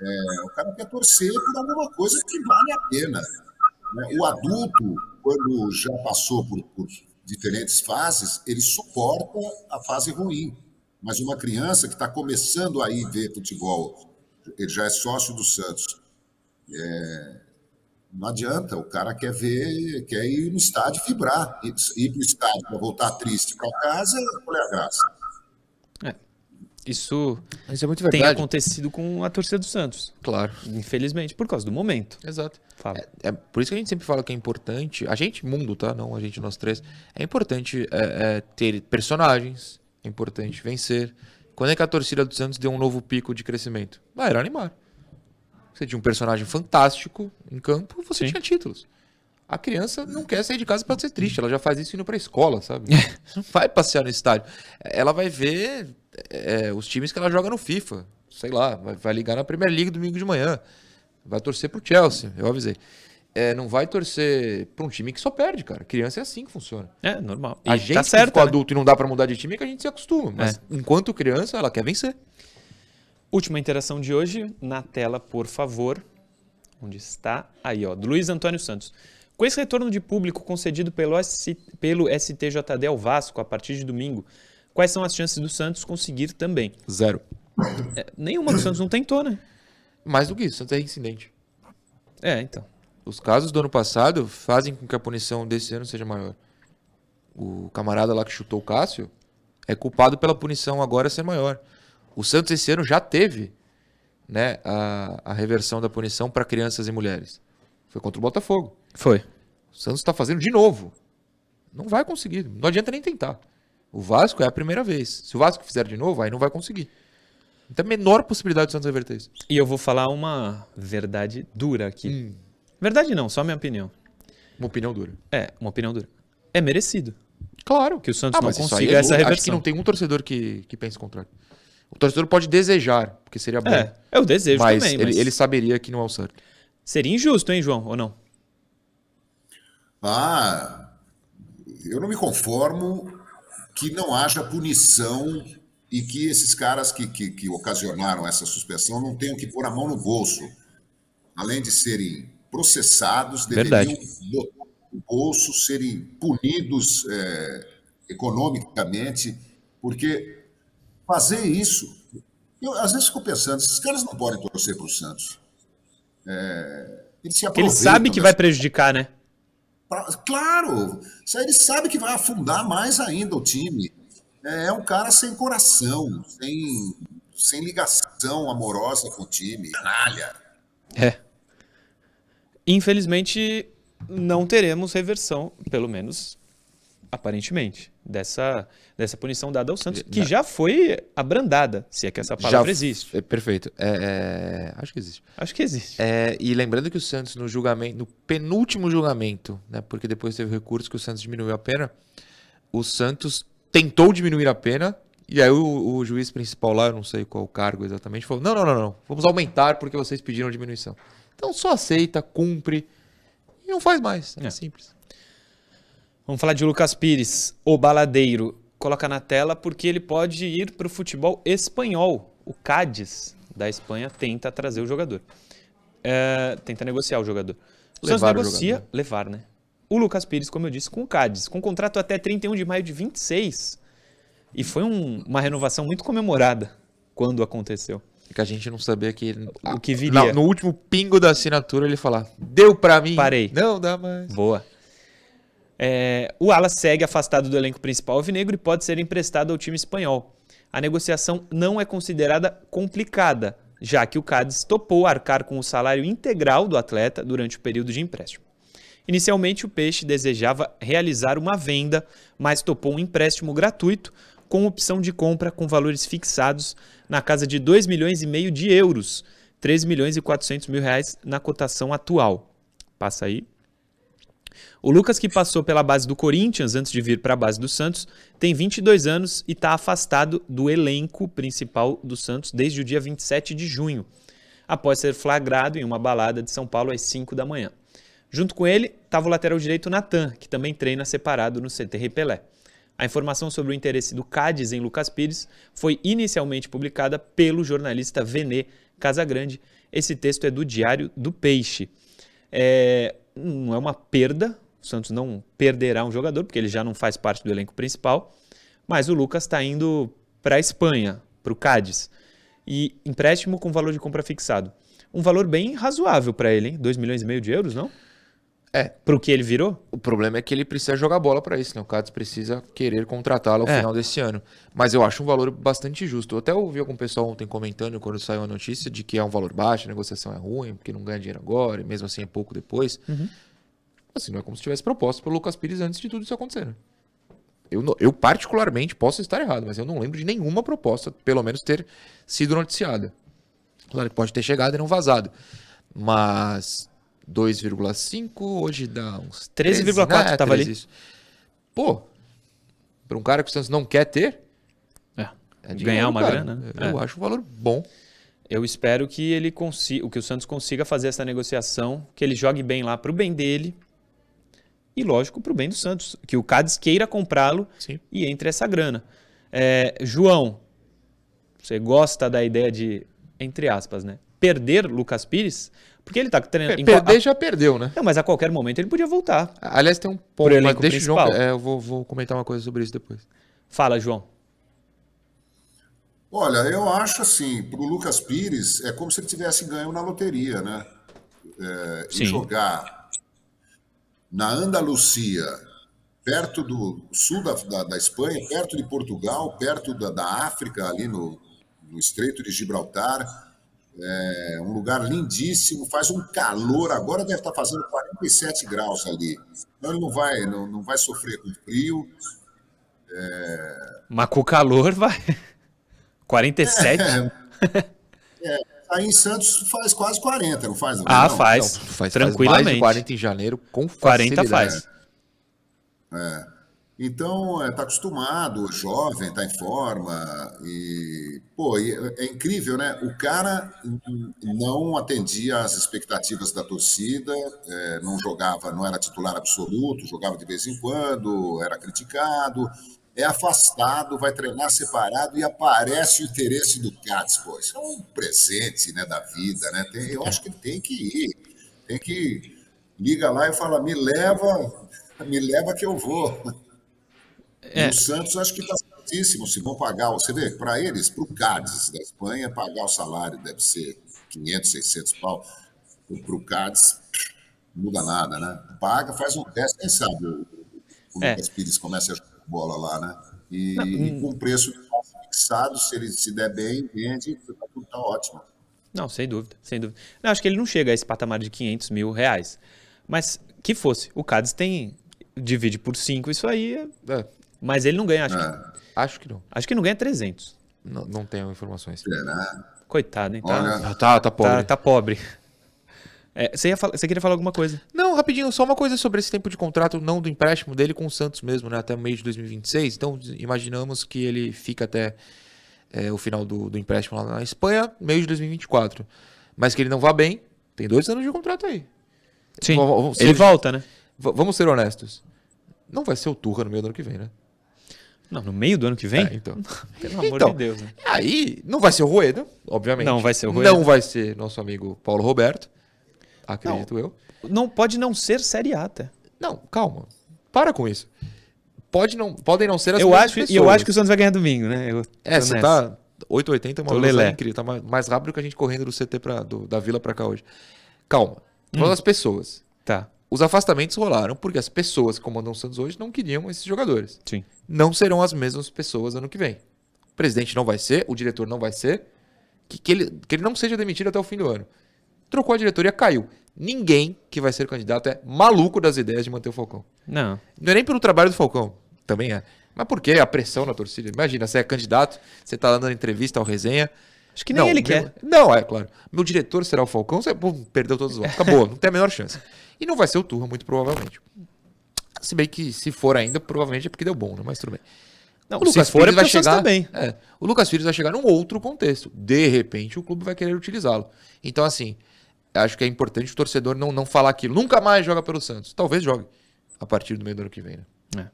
é, o cara quer torcer por alguma coisa que vale a pena. né? O adulto, quando já passou por, por diferentes fases, ele suporta a fase ruim. Mas uma criança que está começando a ir ver futebol, ele já é sócio do Santos. É, não adianta, o cara quer ver, quer ir no estádio vibrar. Ir, ir para o estádio para voltar triste para casa, qual é a graça? Isso Isso é muito tem acontecido com a torcida do Santos, Claro. infelizmente, por causa do momento. Exato. Fala. É por isso que a gente sempre fala que é importante, a gente, mundo, tá? Não a gente, nós três, é importante é, é, ter personagens, é importante vencer. Quando é que a torcida do Santos deu um novo pico de crescimento? Ah, era animar. Você tinha um personagem fantástico em campo, você Sim. tinha títulos. A criança não quer sair de casa para ser triste, ela já faz isso indo pra escola, sabe? *laughs* não vai passear no estádio. Ela vai ver é, os times que ela joga no FIFA, sei lá, vai, vai ligar na Premier League domingo de manhã. Vai torcer pro Chelsea, eu avisei. É, não vai torcer pra um time que só perde, cara. Criança é assim que funciona. É, normal. A E gente tá que certo, ficou né? adulto e não dá pra mudar de time é que a gente se acostuma. Mas enquanto criança, ela quer vencer. Última interação de hoje, na tela, por favor. Onde está? Aí, ó, do Luiz Antônio Santos. Com esse retorno de público concedido pelo, S- pelo STJD ao Vasco a partir de domingo, quais são as chances do Santos conseguir também? Zero. É, nenhuma do Santos não tentou, né? Mais do que isso, Santos é reincidente. É, então. Os casos do ano passado fazem com que a punição desse ano seja maior. O camarada lá que chutou o Cássio é culpado pela punição agora ser maior. O Santos esse ano já teve né, a, a reversão da punição para crianças e mulheres. Foi contra o Botafogo. Foi. O Santos está fazendo de novo. Não vai conseguir. Não adianta nem tentar. O Vasco é a primeira vez. Se o Vasco fizer de novo, aí não vai conseguir. A menor possibilidade do Santos reverter isso. E eu vou falar uma verdade dura aqui. Verdade não, só minha opinião. Uma opinião dura. É, uma opinião dura. É merecido Claro. que o Santos Ah, não mas isso aí consiga é essa duro. reversão. Acho que não tem um torcedor que, que pense o contrário. O torcedor pode desejar, porque seria bom. É, o desejo mas, também, ele, mas ele saberia que não é o certo. seria injusto, hein, João, ou não? Ah, eu não me conformo que não haja punição e que esses caras que, que, que ocasionaram essa suspensão não tenham que pôr a mão no bolso. Além de serem processados, deveriam botar no bolso, serem punidos eh, economicamente, porque fazer isso. Eu às vezes fico pensando, esses caras não podem torcer para o Santos. Eh, eles se ele sabe que vai prejudicar, né? Pra- Claro, ele sabe que vai afundar mais ainda o time. É é um cara sem coração, sem, sem ligação amorosa com o time. Canalha. É. Infelizmente, não teremos reversão, pelo menos aparentemente, dessa, dessa punição dada ao Santos, que já foi abrandada, se é que essa palavra Já- existe. É, perfeito. É, é, acho que existe. Acho que existe. É, e lembrando que o Santos, no julgamento, no penúltimo julgamento, né, porque depois teve recurso que o Santos diminuiu a pena, o Santos tentou diminuir a pena, e aí o, o juiz principal lá, eu não sei qual o cargo exatamente, falou: não, não, não, não, vamos aumentar porque vocês pediram diminuição. Então só aceita, cumpre e não faz mais. É, É. simples. Vamos falar de Lucas Pires, o baladeiro. Coloca na tela porque ele pode ir para o futebol espanhol. O Cádiz da Espanha tenta trazer o jogador. É, tenta negociar o jogador. O Santos negocia, jogador. levar, né? O Lucas Pires, como eu disse, com o Cádiz, com contrato até 31 de maio de 26. E foi um- uma renovação muito comemorada quando aconteceu. Que a gente não sabia que. O que viria. Não, no último pingo da assinatura ele falar: deu pra mim. Parei. Não dá mais. Boa. É, o Alas segue afastado do elenco principal alvinegro e pode ser emprestado ao time espanhol. A negociação não é considerada complicada, já que o Cádiz topou arcar com o salário integral do atleta durante o período de empréstimo. Inicialmente, o Peixe desejava realizar uma venda, mas topou um empréstimo gratuito com opção de compra com valores fixados na casa de 2 milhões e meio de euros, 3 milhões e 400 mil reais na cotação atual. Passa aí. O Lucas, que passou pela base do Corinthians antes de vir para a base do Santos, tem 22 anos e está afastado do elenco principal do Santos desde o dia 27 de junho, após ser flagrado em uma balada de São Paulo às 5 da manhã. Junto com ele estava o lateral direito Natan, que também treina separado no CT Pelé. A informação sobre o interesse do Cádiz em Lucas Pires foi inicialmente publicada pelo jornalista Venê Casagrande. Esse texto é do Diário do Peixe. É, não é uma perda, o Santos não perderá um jogador, porque ele já não faz parte do elenco principal, mas o Lucas está indo para a Espanha, para o Cádiz, e empréstimo com valor de compra fixado. Um valor bem razoável para ele, hein? 2 milhões e meio de euros, não? É. Para o que ele virou? O problema é que ele precisa jogar bola pra isso, né? O Cádiz precisa querer contratá-lo ao É. final desse ano. Mas eu acho um valor bastante justo. Eu até ouvi algum pessoal ontem comentando quando saiu a notícia de que é um valor baixo, a negociação é ruim, porque não ganha dinheiro agora, e mesmo assim é pouco depois. Assim, não é como se tivesse proposta pelo Lucas Pires antes de tudo isso acontecer. né? Eu, eu particularmente posso estar errado, mas eu não lembro de nenhuma proposta, pelo menos ter sido noticiada. Claro que pode ter chegado e não vazado. Mas 2,5 hoje dá uns 13,4 né? tava ali. 13 isso. Pô, para um cara que o Santos não quer ter, É. é Ganhar uma cara. grana, né? Eu É. acho um valor bom. Eu espero que ele consiga, que o Santos consiga fazer essa negociação, que ele jogue bem lá pro bem dele e, lógico, pro bem do Santos, que o Cádiz queira comprá-lo e entre essa grana. É, João, você gosta da ideia de, entre aspas, né, perder Lucas Pires? Porque ele tá treinando. Perder já perdeu, né? Não, mas a qualquer momento ele podia voltar. Aliás, tem um ponto, mas deixa o João. principal. É, eu vou, vou comentar uma coisa sobre isso depois. Fala, João. Olha, eu acho assim, para o Lucas Pires, é como se ele tivesse ganho na loteria, né? É, Sim. e jogar na Andalucia, perto do sul da, da, da Espanha, perto de Portugal, perto da, da África, ali no, no Estreito de Gibraltar. É um lugar lindíssimo, faz um calor, agora deve estar fazendo 47 graus ali. Então ele não vai, não, não vai sofrer com frio. Mas com o calor vai. *laughs* 47? Aí em Santos faz quase 40, não faz? Ah, não? faz. Faz, faz Tranquilamente. mais de 40 em janeiro, com 40 facilidade. faz. Então, está acostumado, jovem, está em forma. E, pô, é, é incrível, né? O cara não atendia às expectativas da torcida, é, não jogava, não era titular absoluto, jogava de vez em quando, era criticado, é afastado, vai treinar separado e aparece o interesse do Cats. Pô, isso é um presente né, da vida, né? Tem- eu acho que ele tem que ir, tem que liga lá e fala, me leva, me leva que eu vou. É. O Santos acho que está certíssimo. Se vão pagar, você vê, para eles, para o Cádiz da Espanha, pagar o salário deve ser 500, 600 pau. Para o Cádiz, não muda nada, né? Paga, faz um teste, quem sabe o, o É. Lucas Pires começa a jogar bola lá, né? E, e com preço fixado, se ele se der bem, vende, tá tudo tá ótimo. Não, sem dúvida, sem dúvida. Não, acho que ele não chega a esse patamar de 500 mil reais. Mas que fosse. O Cádiz tem. Divide por 5 isso aí. é- É, Mas ele não ganha, acho, É. que, acho que não. acho que não ganha 300. Não, não tenho informações. Será? Coitado, hein? Tá, Olha, Ah, tá, tá pobre. tá, tá pobre. É, você, ia falar- você queria falar alguma coisa? Não, rapidinho, só uma coisa sobre esse tempo de contrato, não do empréstimo dele com o Santos mesmo, né? Até o meio de 2026. Então, imaginamos que ele fica até é, o final do, do empréstimo lá na Espanha, meio de 2024. Mas que ele não vá bem, tem dois anos de contrato aí. Sim. Vamos- vamos ser- Ele volta, né? V- vamos ser honestos. Não vai ser o Turra no meio do ano que vem, né? Não, no meio do ano que vem? É, então. *laughs* Pelo amor Então, de Deus, né? Aí, não vai ser o Rueda, obviamente. Não vai ser o Rueda. Não vai ser nosso amigo Paulo Roberto. Acredito eu. Não pode não ser Série A, até. Não, calma. Para com isso. Pode não, podem não ser as Eu acho, e eu pessoas. acho que o Santos vai ganhar domingo, né? Eu É, você tá 880 é uma velocidade incrível. Tá mais, mais rápido que a gente correndo do CT pra, do- da vila pra cá hoje. Calma. Hum. Tô falando das pessoas. Tá, Os afastamentos rolaram porque as pessoas que comandam o Santos hoje não queriam esses jogadores. sim. Não serão as mesmas pessoas ano que vem. O presidente não vai ser, o diretor não vai ser. Que, que, ele, que ele não seja demitido até o fim do ano. Trocou a diretoria, caiu. Ninguém que vai ser candidato é maluco das ideias de manter o Falcão. Não. Não é nem pelo trabalho do Falcão, também é. Mas por quê? A pressão na torcida. Imagina, você é candidato, você tá dando entrevista ao resenha. Acho que nem ele meu- quer. Não, é claro. Meu diretor será o Falcão, você pum, perdeu todos os votos. Acabou, não tem a menor chance. E não vai ser o Turra, muito provavelmente. Se bem que se for ainda, provavelmente é porque deu bom, né? Mas tudo bem. Não, O Lucas se for é Pires vai o Santos chegar. também. É, o Lucas Pires vai chegar num outro contexto. De repente, o clube vai querer utilizá-lo. Então, assim, acho que é importante o torcedor não, não falar aquilo. Nunca mais joga pelo Santos. Talvez jogue a partir do meio do ano que vem, né?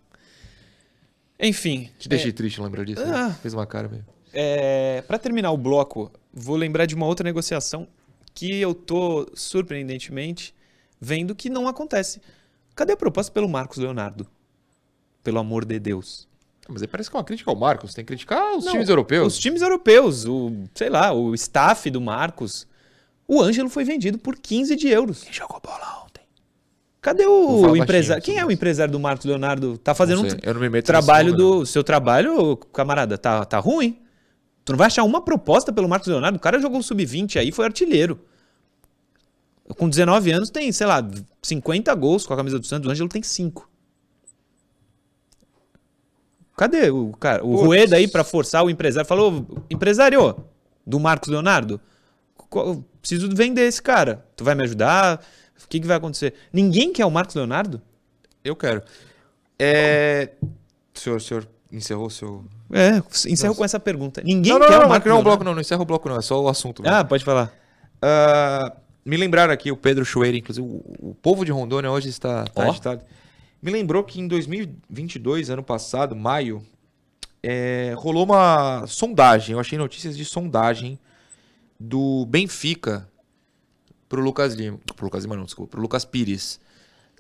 Enfim. Te deixei triste lembrar disso. né? Ah. Fez uma cara meio. É, para terminar o bloco, vou lembrar de uma outra negociação que eu tô surpreendentemente vendo que não acontece. Cadê a proposta pelo Marcos Leonardo? Pelo amor de Deus. Mas aí parece que é uma crítica ao Marcos. Tem que criticar os Não, times europeus. Os times europeus, o, sei lá, o staff do Marcos. O Ângelo foi vendido por 15 de euros. Quem jogou bola ontem? Cadê o baixinho empresário? Quem é o empresário do Marcos Leonardo? Tá fazendo Não um eu não me meto trabalho nome, do seu trabalho, camarada, tá, tá ruim. Tu não vai achar uma proposta pelo Marcos Leonardo? O cara jogou sub-20 aí, foi artilheiro. Com 19 anos tem, sei lá, 50 gols com a camisa do Santos. O Ângelo tem 5. Cadê o cara? O Putz. Rueda aí pra forçar o empresário. Falou, empresário do Marcos Leonardo, preciso vender esse cara. Tu vai me ajudar? O que, que vai acontecer? Ninguém quer o Marcos Leonardo? Eu quero. É... Senhor, senhor encerrou o seu. É, encerro com essa pergunta. Ninguém não, não, quer não, o não, Marco não, Leonardo. bloco não, não encerra o bloco não, é só o assunto. mesmo. Ah, pode falar. Ah, me lembraram aqui, o Pedro Chueira, inclusive, o, o povo de Rondônia hoje está tá Ó. agitado. Me lembrou que em 2022, ano passado, maio, é, rolou uma sondagem. Eu achei notícias de sondagem do Benfica pro Lucas Lima. Pro Lucas Lima, não, desculpa, pro Lucas Pires.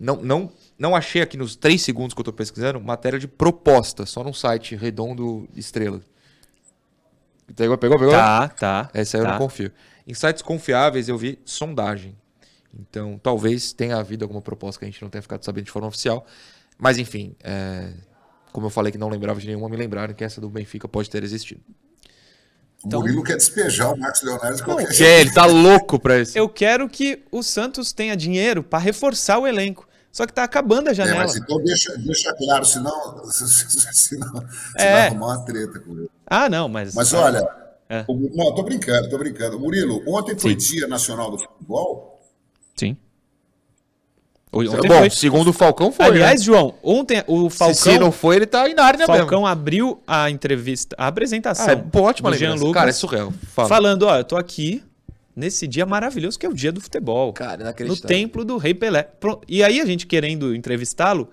Não, não, não achei aqui nos três segundos que eu tô pesquisando matéria de proposta, só num site redondo estrela. Pegou, pegou, pegou? Tá, tá. Essa aí eu tá. não confio. Em sites confiáveis eu vi sondagem. Então, talvez tenha havido alguma proposta que a gente não tenha ficado sabendo de forma oficial. Mas, enfim, é, como eu falei que não lembrava de nenhuma, me lembraram que essa do Benfica pode ter existido. Então- O Murilo quer despejar o Marcos Leonardo de qualquer Que ele tá louco pra isso. Eu quero que o Santos tenha dinheiro para reforçar o elenco. Só que tá acabando a É, janela. mas então deixa, deixa claro, senão, *laughs* senão você É. vai arrumar uma treta com ele. Ah, não, mas. Mas olha, É. o- não, tô brincando, tô brincando. Murilo, ontem foi Sim. Dia Nacional do Futebol. Sim. Ontem Bom, foi. segundo o Falcão foi. Aliás, né? João, ontem o Falcão. se, se não foi, ele tá em Nárnia Falcão mesmo. abriu a entrevista, a apresentação. Ah, é pô, ótima do Jean. Lucas, Cara, é surreal. Fala. falando, ó, eu tô aqui nesse dia maravilhoso que é o dia do futebol. Cara, no inacreditável. templo do Rei Pelé. E aí a gente querendo entrevistá-lo,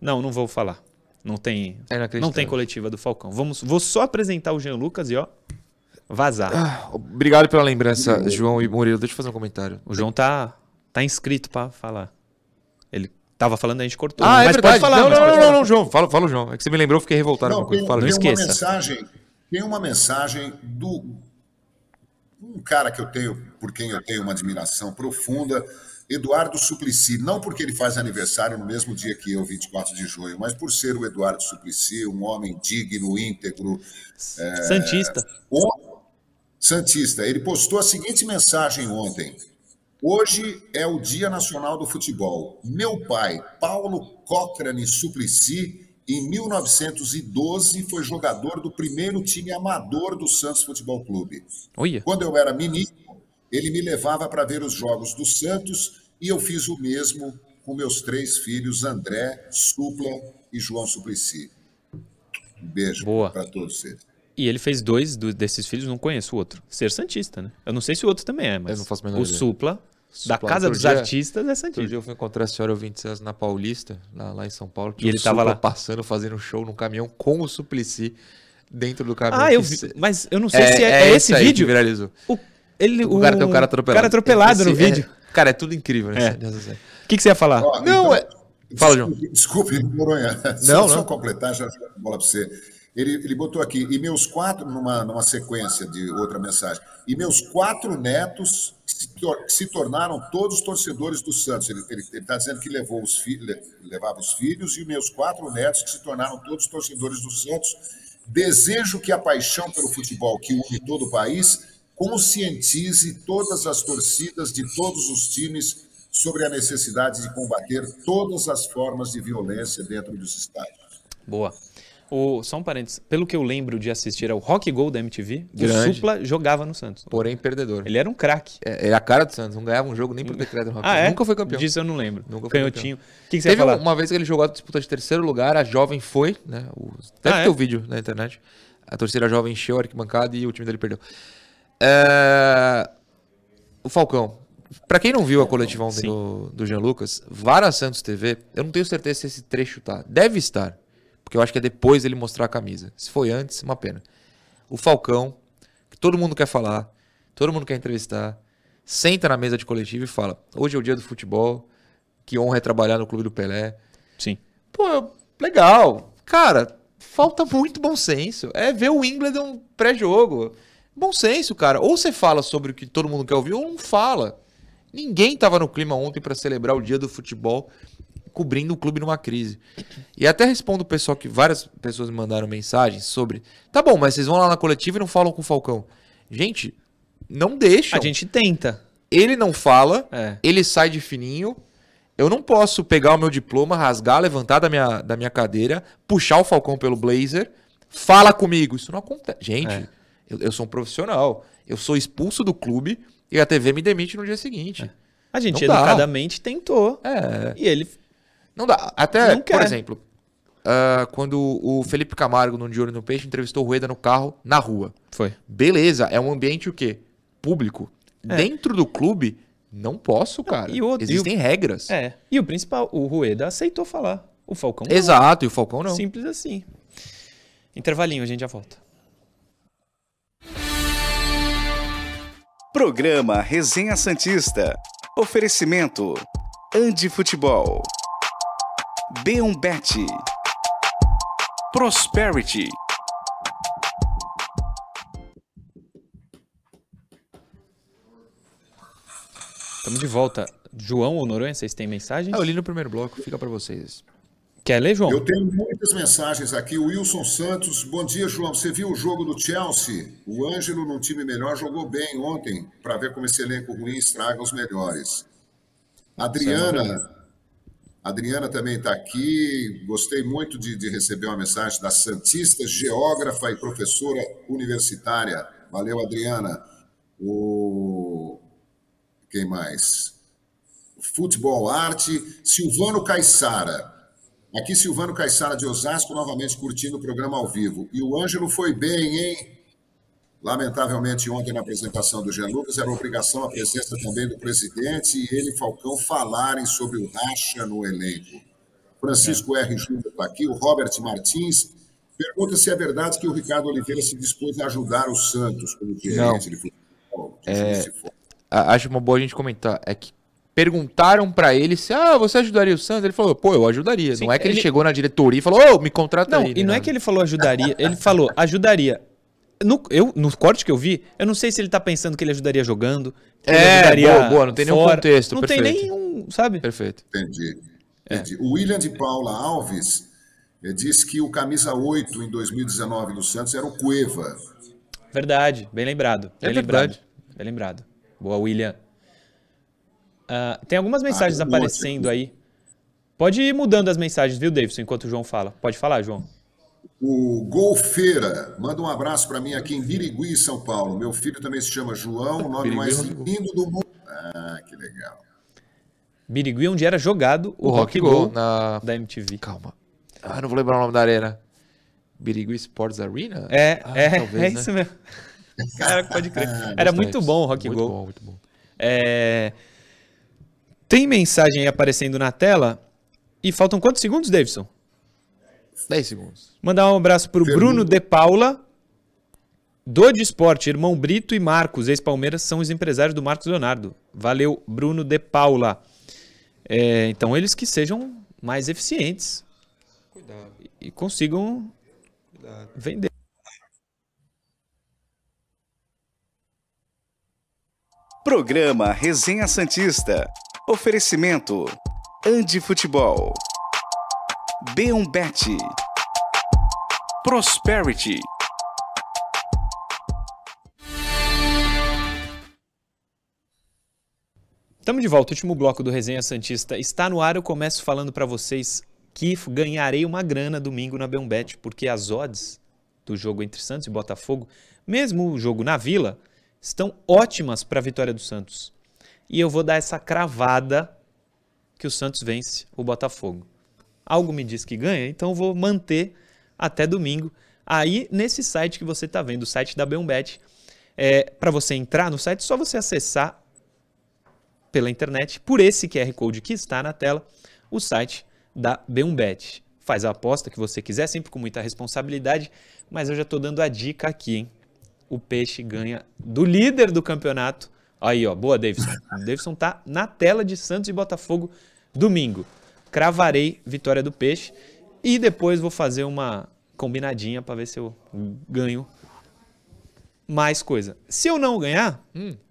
não, não vou falar. Não tem, É não tem coletiva do Falcão. Vamos, vou só apresentar o Jean Lucas e ó, vazar. Ah, Obrigado pela lembrança, João e Murilo. Deixa eu fazer um comentário. O João tá tá inscrito pra falar. Ele tava falando, a gente cortou. Ah, é mas verdade. pode falar. não, não, não, falar. não, João. Fala, fala, João. É que você me lembrou, eu fiquei revoltado com Não, coisa. tem, Fala, tem não uma esqueça. mensagem, tem uma mensagem do um cara que eu tenho, por quem eu tenho uma admiração profunda, Eduardo Suplicy, não porque ele faz aniversário no mesmo dia que eu, 24 de junho, mas por ser o Eduardo Suplicy, um homem digno, íntegro, Santista. On- Santista, ele postou a seguinte mensagem ontem. Hoje é o Dia Nacional do Futebol. Meu pai, Paulo Cochrane Suplicy, em 1912 foi jogador do primeiro time amador do Santos Futebol Clube. Olha. Quando eu era menino, ele me levava para ver os jogos do Santos e eu fiz o mesmo com meus três filhos, André, Supla e João Suplicy. Um beijo Boa. para todos vocês. E ele fez dois do- desses filhos, não conheço o outro. Ser Santista, né? Eu não sei se o outro também é, mas Eu não faço a menor o ideia. Supla, da Supla, Casa outro dos dia- Artistas, é Outro Santista. dia eu fui encontrar a senhora ouvinte na Paulista, lá, lá em São Paulo. E ele o tava Supla lá. passando, fazendo um show num caminhão com o Suplicy dentro do caminhão. Ah, eu vi, mas eu não sei se é, é esse aí vídeo. que viralizou. O, ele, O, cara tem o cara atropelado. cara atropelado no Esse- é- vídeo. cara, é tudo incrível É. nessa série. O que, que você ia falar? Ó, Não, é- Fala, João. Desculpe, Noronha. Não, só, não. só completar, já a bola para você. Ele, ele botou aqui, e meus quatro, numa, numa sequência de outra mensagem, e meus quatro netos que se, tor- se tornaram todos torcedores do Santos. Ele está dizendo que levou os levava os filhos e meus quatro netos que se tornaram todos torcedores do Santos. Desejo que a paixão pelo futebol que une todo o país conscientize todas as torcidas de todos os times sobre a necessidade de combater todas as formas de violência dentro dos estádios. Boa. O, só um parênteses. Pelo que eu lembro de assistir ao Rock Go da MTV, Grande. o Supla jogava no Santos. Porém, perdedor. Ele era um craque. É, ele é a cara do Santos, não ganhava um jogo nem por decreto. no Ah, é? Nunca foi campeão. Disso eu não lembro. Nunca foi Canhotinho. O que, que você Teve ia falar? uma vez que ele jogou a disputa de terceiro lugar, a jovem foi, né? O, deve Ah, ter é? o vídeo na internet. A torcida jovem encheu a arquibancada e o time dele perdeu. É, O Falcão. Pra quem não viu a coletiva ontem do, do Jean Lucas, Vara Santos TV, eu não tenho certeza se esse trecho tá. Deve estar. Porque eu acho que é depois ele mostrar a camisa. Se foi antes, uma pena. O Falcão, que todo mundo quer falar, todo mundo quer entrevistar, senta na mesa de coletivo e fala: hoje é o dia do futebol, que honra é trabalhar no Clube do Pelé. Sim. Pô, legal. Cara, falta muito bom senso. É ver o Wimbledon pré-jogo. Bom senso, cara. Ou você fala sobre o que todo mundo quer ouvir, ou não fala. Ninguém tava no clima ontem pra celebrar o dia do futebol, cobrindo o clube numa crise. E até respondo o pessoal que várias pessoas me mandaram mensagens sobre. Tá bom, mas vocês vão lá na coletiva e não falam com o Falcão. Gente, não deixam. A gente tenta. Ele não fala, É. ele sai de fininho. Eu não posso pegar o meu diploma, rasgar, levantar da minha, da minha cadeira, puxar o Falcão pelo blazer, fala comigo. Isso não acontece. Gente, É. eu, eu sou um profissional. Eu sou expulso do clube e a TV me demite no dia seguinte. A gente Não dá. educadamente tentou. É. E ele. Não dá. Até, Não por exemplo, ah, quando o Felipe Camargo, no De Olho no Peixe, entrevistou o Rueda no carro, na rua. Foi. Beleza, é um ambiente o quê? Público. Dentro do clube, não posso, cara. e outro- Existem regras. É. E o principal, o Rueda aceitou falar. O Falcão não. Exato, e o Falcão não. Simples assim. Intervalinho, a gente já volta. Programa Resenha Santista. Oferecimento. Andi Futebol. B1Bet. Prosperity. Estamos de volta. João ou Noronha, vocês têm mensagens? Ah, eu li no primeiro bloco, fica pra vocês. Quer ler, João? Eu tenho muitas mensagens aqui. O Wilson Santos, bom dia, João. Você viu o jogo do Chelsea? O Ângelo, num time melhor, jogou bem ontem, para ver como esse elenco ruim estraga os melhores. Adriana, Adriana também está aqui. Gostei muito de, de receber uma mensagem da Santista, geógrafa e professora universitária. Valeu, Adriana. O quem mais? Futebol Arte, Silvano Caissara. Aqui Silvano Caissara de Osasco, novamente curtindo o programa ao vivo. E o Ângelo foi bem, hein? Lamentavelmente, ontem na apresentação do Jean Lucas, era obrigação a presença também do presidente e ele e Falcão falarem sobre o racha no elenco. Francisco R. Júnior está aqui, o Robert Martins pergunta se é verdade que o Ricardo Oliveira se dispôs a ajudar o Santos como gerente juiz de fora. A- Acho uma boa a gente comentar. É que perguntaram pra ele se, ah, você ajudaria o Santos? Ele falou, pô, eu ajudaria. Sim, não é que ele, ele- chegou na diretoria e falou, ô, me contrata Não, aí. e não é que ele falou ajudaria, ele falou ajudaria. No, eu, no corte que eu vi, eu não sei se ele tá pensando que ele ajudaria jogando. que ele É, ajudaria boa, boa, não tem nenhum fora. contexto, Não tem perfeito. nenhum, sabe? Perfeito. Entendi. Entendi. O William de Paula Alves eh, disse que o camisa 8 em 2019 do Santos era o Cueva. Verdade, bem lembrado. Bem É lembrado. verdade. Bem lembrado. Boa, William. Ah, tem algumas mensagens um monte aparecendo aí. Pode ir mudando as mensagens, viu, Davidson, enquanto o João fala. Pode falar, João. O Golfeira manda um abraço para mim aqui em Birigui, São Paulo. Meu filho também se chama João, o nome Birigui mais é lindo do mundo. Ah, que legal. Birigui, onde era jogado o, O Rock Rock Go Go na... da MTV. Calma. Ah, não vou lembrar o nome da arena. Birigui Sports Arena? É, Ah, é, talvez, é né? isso mesmo. *laughs* Cara, pode crer. Era Bastante. muito bom o Rock muito Go. Bom, muito bom. É, Tem mensagem aí aparecendo na tela. E faltam quantos segundos, Davidson? 10 segundos. Mandar um abraço pro Pergunta. Bruno De Paula, do de Esporte, irmão Brito e Marcos, ex-Palmeiras, são os empresários do Marcos Leonardo. Valeu, Bruno De Paula. É, então, eles que sejam mais eficientes Cuidado. e consigam vender. Programa Resenha Santista. Oferecimento. Andi Futebol. B1Bet. Prosperity. Estamos de volta, o último bloco do Resenha Santista está no ar. Eu começo falando para vocês que ganharei uma grana domingo na Beombet, porque as odds do jogo entre Santos e Botafogo, mesmo o jogo na Vila, estão ótimas para a vitória do Santos. E eu vou dar essa cravada que o Santos vence o Botafogo. Algo me diz que ganha, então eu vou manter até domingo. Aí, nesse site que você está vendo, o site da Beombet, é, para você entrar no site, é só você acessar pela internet por esse QR Code que está na tela, o site da B1Bet. Faz a aposta que você quiser, sempre com muita responsabilidade, mas eu já estou dando a dica aqui, hein? O Peixe ganha do líder do campeonato. Aí, ó, boa, Davidson. O Davidson tá na tela de Santos e Botafogo domingo. Cravarei vitória do Peixe e depois vou fazer uma combinadinha para ver se eu ganho mais coisa. Se eu não ganhar,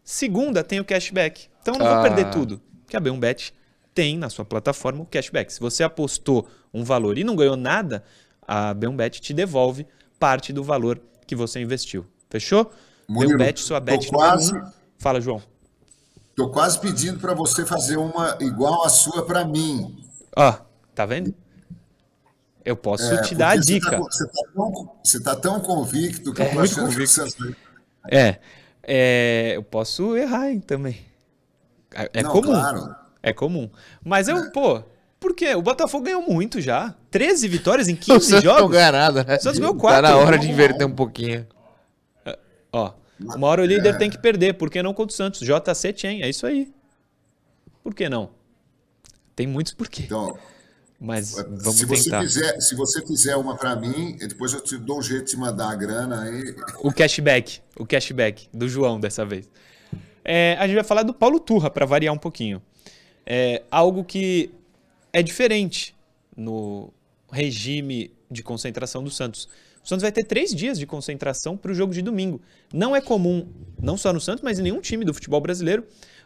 segunda tem o cashback. Então eu não vou Ah. perder tudo. Que a B1Bet tem na sua plataforma o cashback. Se você apostou um valor e não ganhou nada, a B1Bet te devolve parte do valor que você investiu. Fechou? Murilo, B1Bet, sua bet quase-. Fala, João. Tô quase pedindo para você fazer uma igual a sua para mim. Ó, tá vendo? Eu posso É, te dar a você dica. tá- Você tá, tão, você tá tão convicto que É, eu tô muito achando que Santos... É, é, eu posso errar hein, também. É, é Não, comum. claro. É comum. Mas eu, pô, por quê? O Botafogo ganhou muito já. 13 vitórias em O 15 Santos não jogos. ganha nada, né? O Santos ganhou Tá quatro. na hora de inverter um pouquinho. Ó, uma hora o líder tem que perder. Por que não contra o Santos? JC Chen, é isso aí. Por que não? Tem muitos porquê. Então, Mas vamos se você, tentar. fizer, se você fizer uma para mim, depois eu te dou um jeito de te mandar a grana aí. O cashback. O cashback do João dessa vez. É, a gente vai falar do Paulo Turra, para variar um pouquinho. É algo que é diferente no regime de concentração do Santos. O Santos vai ter três dias de concentração para o jogo de domingo. Não é comum, não só no Santos, mas em nenhum time do futebol brasileiro.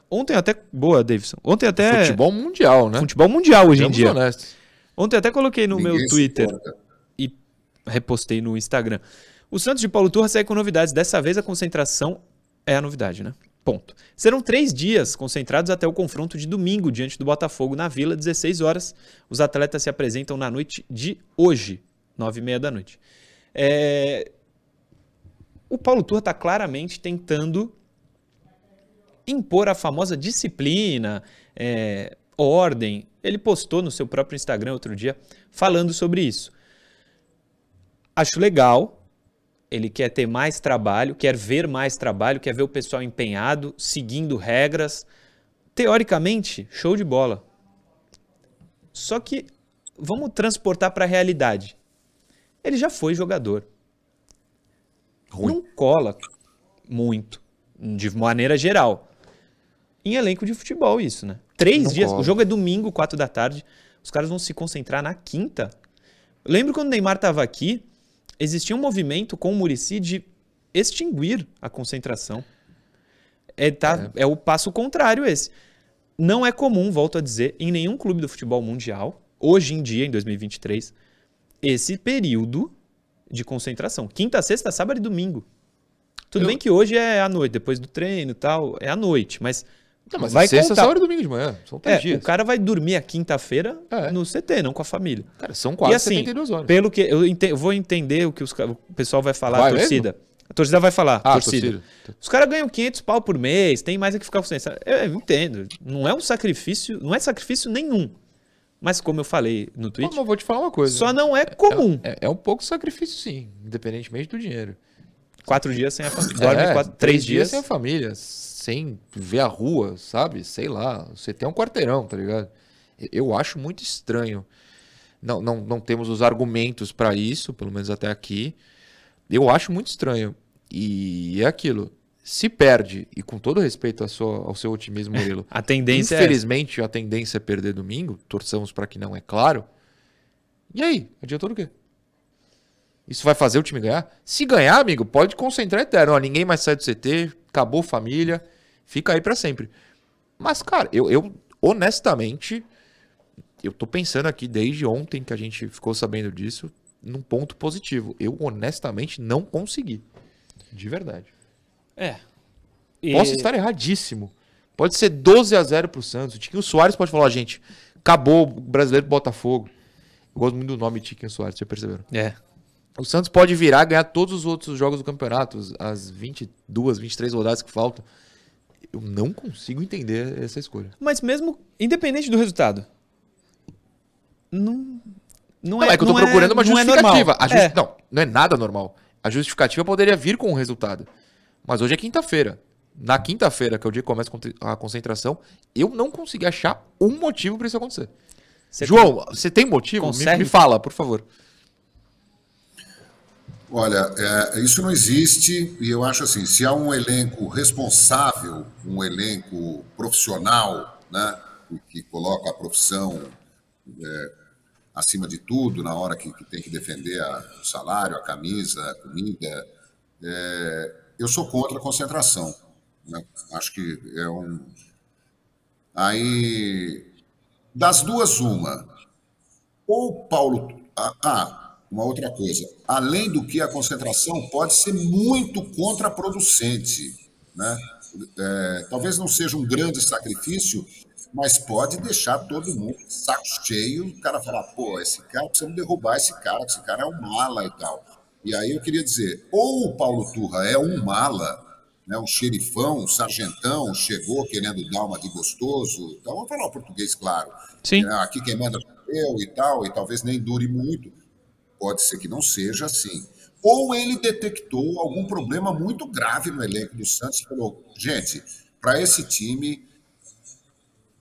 Ontem até. Boa, Davidson. Ontem até. Futebol mundial, né? futebol mundial hoje em dia. honestos. Ontem até coloquei no meu Ninguém se Twitter importa. e repostei no Instagram. O Santos de Paulo Turra segue com novidades. Dessa vez a concentração é a novidade, né? Ponto. Serão três dias concentrados até o confronto de domingo diante do Botafogo na Vila, 16 horas. Os atletas se apresentam na noite de hoje, 9 e meia da noite. É, O Paulo Turra está claramente tentando impor a famosa disciplina, é, ordem. Ele postou no seu próprio Instagram outro dia falando sobre isso. Acho legal. Ele quer ter mais trabalho, quer ver mais trabalho, quer ver o pessoal empenhado, seguindo regras. Teoricamente, show de bola. Só que vamos transportar para a realidade. Ele já foi jogador. Ruim. Não cola muito, de maneira geral. Em elenco de futebol, isso, né? Três Não dias. cola. O jogo é domingo, quatro da tarde. Os caras vão se concentrar na quinta. Lembro quando o Neymar estava aqui, existia um movimento com o Murici de extinguir a concentração. É, tá, é. o passo contrário esse. Não é comum, volto a dizer, em nenhum clube do futebol mundial, hoje em dia, em 2023, esse período de concentração. Quinta, sexta, sábado e domingo. Tudo Eu- bem que hoje é à noite, depois do treino e tal, é à noite, mas Não, mas vai sexta, contar. sábado e domingo de manhã. São três É, dias. o cara vai dormir a quinta-feira É. no CT, não com a família. Cara, são quase e assim, 72 horas. pelo que eu ente- eu vou entender o que os o pessoal vai falar, Vai a torcida. A torcida vai falar, Ah, torcida. torcida. Os caras ganham 500 pau por mês, tem mais é que ficar com eu entendo, não é um sacrifício, não é sacrifício nenhum. Mas como eu falei no Mas eu vou te falar uma coisa. só não é comum. É, é um pouco sacrifício, sim, independentemente do dinheiro. Quatro dias sem a família. Dorme É, quatro, três dias. sem a família, sem ver a rua, sabe? Sei lá. Você tem um quarteirão, tá ligado? Eu acho muito estranho. Não, não, não temos os argumentos pra isso, pelo menos até aqui. Eu acho muito estranho. E é aquilo. Se perde, e com todo respeito ao seu, ao seu otimismo, Murilo, *laughs* A tendência é infelizmente a tendência é perder domingo, torçamos pra que não, é claro. E aí? Adiantou do quê? Isso vai fazer o time ganhar? Se ganhar, amigo, pode concentrar eterno. Ó, ninguém mais sai do CT, acabou família, fica aí pra sempre. Mas, cara, eu, eu honestamente, eu tô pensando aqui desde ontem que a gente ficou sabendo disso, num ponto positivo. Eu honestamente não consegui. De verdade. É. E- Posso estar erradíssimo. Pode ser 12 a 0 pro Santos. O Tiquinho Soares pode falar, gente, acabou o brasileiro Botafogo. Eu gosto muito do nome Tiquinho Soares, vocês perceberam? É. O Santos pode virar, ganhar todos os outros jogos do campeonato, as- as 22, 23 rodadas que faltam. Eu não consigo entender essa escolha. Mas mesmo, independente do resultado, não. Não, Não, é, que eu tô procurando uma não é justificativa. A justi- É. Não, não é nada normal. A justificativa poderia vir com o resultado. Mas hoje é quinta-feira. Na quinta-feira, que é o dia que começa a concentração, eu não consegui achar um motivo para isso acontecer. Você João, você tem motivo? Me, consegue? me fala, por favor. Olha, é, isso não existe e eu acho assim, se há um elenco responsável, um elenco profissional, né, que coloca a profissão é, acima de tudo na hora que, que tem que defender a- o salário, a camisa, a comida, é, eu sou contra a concentração. né? Acho que é um. Aí, das duas, uma. Ou Paulo. Ah, uma outra coisa. Além do que, a concentração pode ser muito contraproducente. Né? É, talvez não seja um grande sacrifício, mas pode deixar todo mundo saco cheio. O cara falar, pô, esse cara precisa derrubar esse cara, esse cara é um mala e tal. E aí eu queria dizer, ou o Paulo Turra é um mala, né, um xerifão, um sargentão, chegou querendo dar uma de gostoso. Então, vamos falar o português, claro. Sim. Né, Aqui quem manda eu e tal, e talvez nem dure muito. Pode ser que não seja assim. Ou ele detectou algum problema muito grave no elenco do Santos e falou: gente, para esse time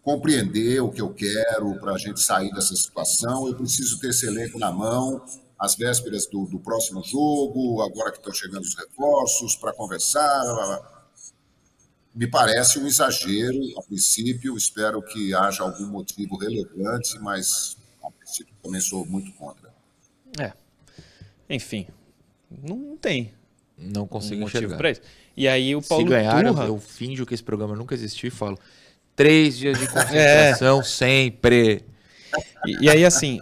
compreender o que eu quero, para a gente sair dessa situação, eu preciso ter esse elenco na mão, às vésperas do, do próximo jogo, agora que estão chegando os reforços, para conversar. blá, blá. Me parece um exagero, a princípio, espero que haja algum motivo relevante, mas a princípio também sou muito contra. É. Enfim, não tem Não um consigo motivo enxergar. pra isso. E aí o Paulo Se ganhar, eu- Turra... eu finjo que esse programa nunca existiu e falo. Três dias de *laughs* concentração sempre. E, e aí, assim,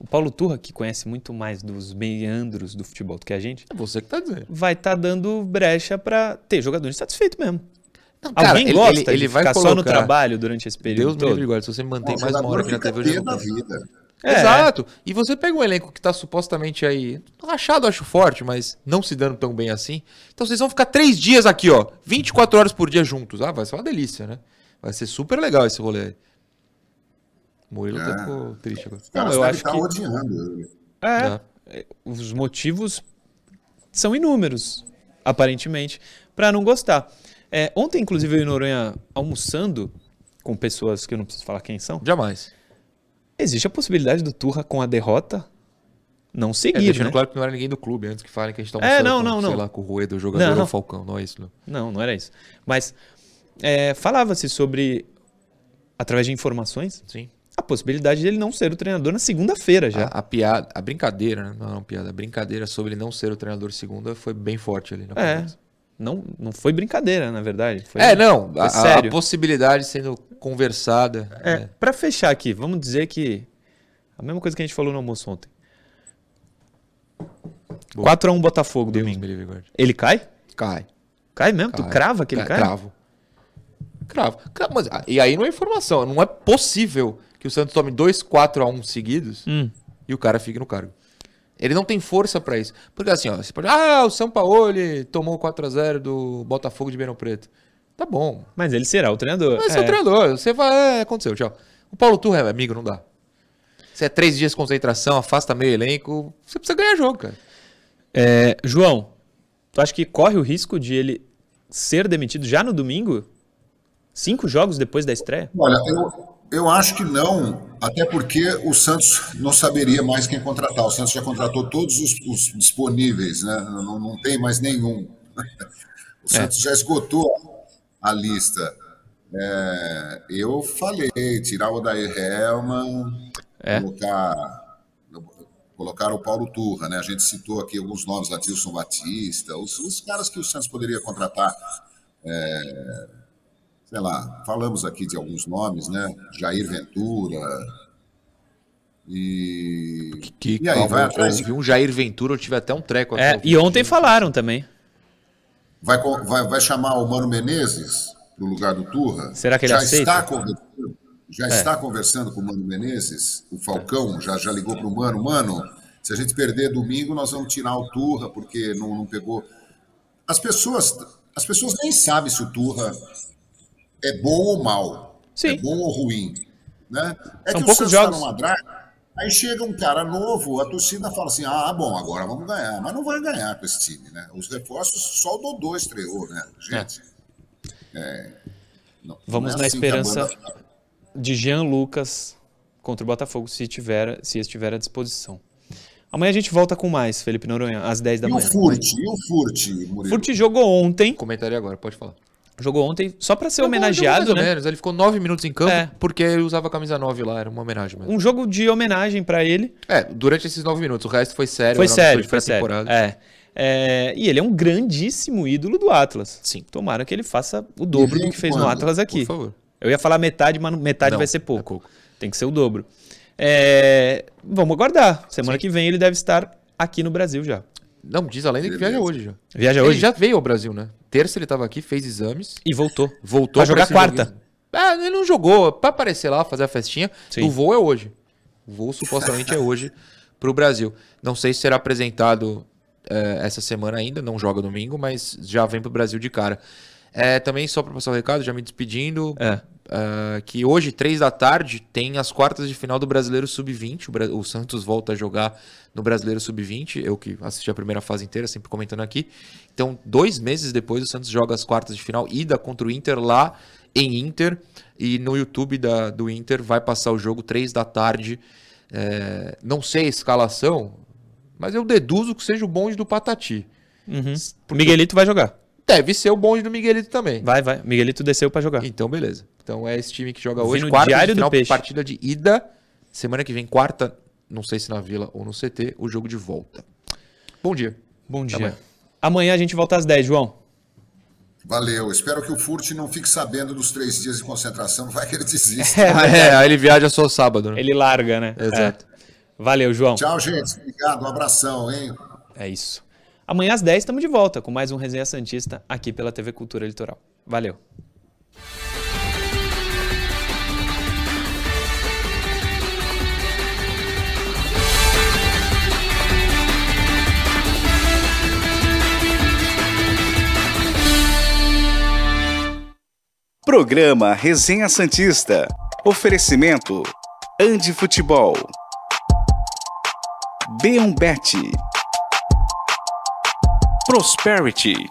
o Paulo Turra, que conhece muito mais dos meandros do futebol do que a gente, É você que tá dizendo. vai estar dando brecha pra ter jogador insatisfeito mesmo. Não, cara, Alguém ele- gosta ele- ele de vai ficar só no colocar- trabalho durante esse período Deus me livre todo? e guarde. Se você me mantém mais uma hora aqui na TV, eu da vida. É. Exato. E você pega um elenco que tá supostamente aí. Rachado, acho forte, mas não se dando tão bem assim. Então vocês vão ficar três dias aqui, ó. 24 horas por dia juntos. Ah, vai ser uma delícia, né? Vai ser super legal esse rolê aí. Murilo É. até ficou triste agora. Os caras eu acho estar que- odiando ele. É, Né? os motivos são inúmeros, aparentemente, pra não gostar. É, ontem, inclusive, eu e Noronha almoçando com pessoas que eu não preciso falar quem são. Jamais. Existe a possibilidade do Turra com a derrota não É, seguir, deixando né? claro que não era ninguém do clube, antes que falem que a gente tá É, almoçando não, com, não, sei não. lá, com o Rueda, o jogador Não. ou o Falcão. Não é isso, não. Não, não era isso. Mas é, falava-se sobre, através de informações, Sim. A possibilidade dele não ser o treinador na segunda-feira já. A, a piada, a brincadeira, né? Não, não piada. A brincadeira sobre ele não ser o treinador segunda foi bem forte ali na é. conversa. Não, não foi brincadeira, na verdade. Foi, É, não. A, sério. a possibilidade sendo conversada. É, né? pra fechar aqui, vamos dizer que a mesma coisa que a gente falou no almoço ontem. Boa. 4x1 Botafogo Deus domingo. livre. Ele cai? Cai. Cai mesmo? Tu Cai. crava que ele Cai, cai? Cravo. Cravo. Cravo, Mas, ah, e aí não é informação. Não é possível que o Santos tome dois 4 a 1 seguidos Hum. e o cara fique no cargo. Ele não tem força pra isso. Porque assim, ó, você pode. Ah, o São Paulo tomou 4 a 0 do Botafogo de Ribeirão Preto. Tá bom. Mas ele será o treinador. Mas você é o treinador. Você vai. É, aconteceu, tchau. O Paulo Turra é amigo, não dá. Se é três dias de concentração, afasta meio elenco, você precisa ganhar jogo, cara. É, João, tu acha que corre o risco de ele ser demitido já no domingo? Cinco jogos depois da estreia? Olha, eu, eu acho que não, até porque o Santos não saberia mais quem contratar. O Santos já contratou todos os, os disponíveis, né? Não, não tem mais nenhum. *laughs* O Santos já esgotou a lista. É, eu falei, tirar o Daí Helman, É. colocar, colocar o Paulo Turra, né? A gente citou aqui alguns nomes, Latilson Batista, os, os caras que o Santos poderia contratar. É, sei lá, falamos aqui de alguns nomes, né? Jair Ventura. E, Que, e aí, vai atrás eu vi um Jair Ventura, eu tive até um treco aqui. É, e ontem falaram também. vai, vai, vai chamar o Mano Menezes para o lugar do Turra? Será que ele já aceita? É. Está conversando, já está conversando com o Mano Menezes? O Falcão já, já ligou para o Mano. Mano, se a gente perder domingo, nós vamos tirar o Turra, porque não, não pegou. As pessoas, as pessoas nem sabem se o Turra é bom ou mal. Sim. É bom ou ruim. Né? É São que o poucos Santos jogos. está numa. Aí chega um cara novo, a torcida fala assim: ah, bom, agora vamos ganhar. Mas não vai ganhar com esse time, né? Os reforços, só o Dodô estreou, né, gente? É, não- Vamos não na assim esperança banda- de Jean Lucas contra o Botafogo, se, tiver, se estiver à disposição. Amanhã a gente volta com mais, Felipe Noronha, às 10 da E o manhã. Furt, e o Furt, Murilo? Furt jogou ontem, Comentaria agora, pode falar. Jogou ontem só pra ser Jogou- jogou homenageado, mais ou né? menos. Ele ficou nove minutos em campo É. porque ele usava a camisa 9 lá, era uma homenagem mesmo. Um jogo de homenagem pra ele. É, durante esses nove minutos, o resto foi sério. Foi sério, foi sério. É. É, e ele é um grandíssimo ídolo do Atlas. Sim. Tomara que ele faça o dobro do que fez no quando? Atlas Por aqui. favor. Eu ia falar metade, mas metade Não, vai ser é pouco. pouco. Tem que ser o dobro. É, vamos aguardar. Semana que vem ele deve estar aqui no Brasil já. Não, diz a lenda que viaja hoje já. Viaja Ele hoje já veio ao Brasil, né? Terça ele tava aqui, fez exames, e voltou. voltou Pra jogar quarta. joguinho. Ah, ele não jogou, pra aparecer lá, fazer a festinha. Sim. O voo é hoje. O voo supostamente é hoje pro Brasil. Não sei se será apresentado é, essa semana ainda, não joga domingo, mas já vem pro Brasil de cara. É, também, só para passar o recado, já me despedindo, É. é, que hoje, três da tarde, tem as quartas de final do Brasileiro Sub-20. O, Bra- o Santos volta a jogar no Brasileiro Sub-20. Eu que assisti a primeira fase inteira, sempre comentando aqui. Então, dois meses depois, o Santos joga as quartas de final, ida contra o Inter lá em Inter. E no YouTube da- do Inter vai passar o jogo três da tarde. É, não sei a escalação, mas eu deduzo que seja o bonde do Patati. Uhum. Miguelito vai jogar. Deve ser o bonde do Miguelito também. Vai, vai. Miguelito desceu pra jogar. Então, beleza. Então é esse time que joga hoje. no Quarta Diário de do final, Peixe. partida de ida. Semana que vem, quarta, não sei se na Vila ou no CT, o jogo de volta. Bom dia. Bom dia. amanhã. Amanhã a gente volta às 10, João. Valeu. Espero que o Furt não fique sabendo dos três dias de concentração, vai que ele desista. *laughs* É, aí ele viaja só sábado, né? Ele larga, né? Exato. É. Valeu, João. Tchau, gente. Obrigado. Um abração, hein? É isso. Amanhã às 10 estamos de volta com mais um Resenha Santista aqui pela TV Cultura Litoral. Valeu. Programa Resenha Santista. Oferecimento: Andi Futebol. B1Bet. Prosperity.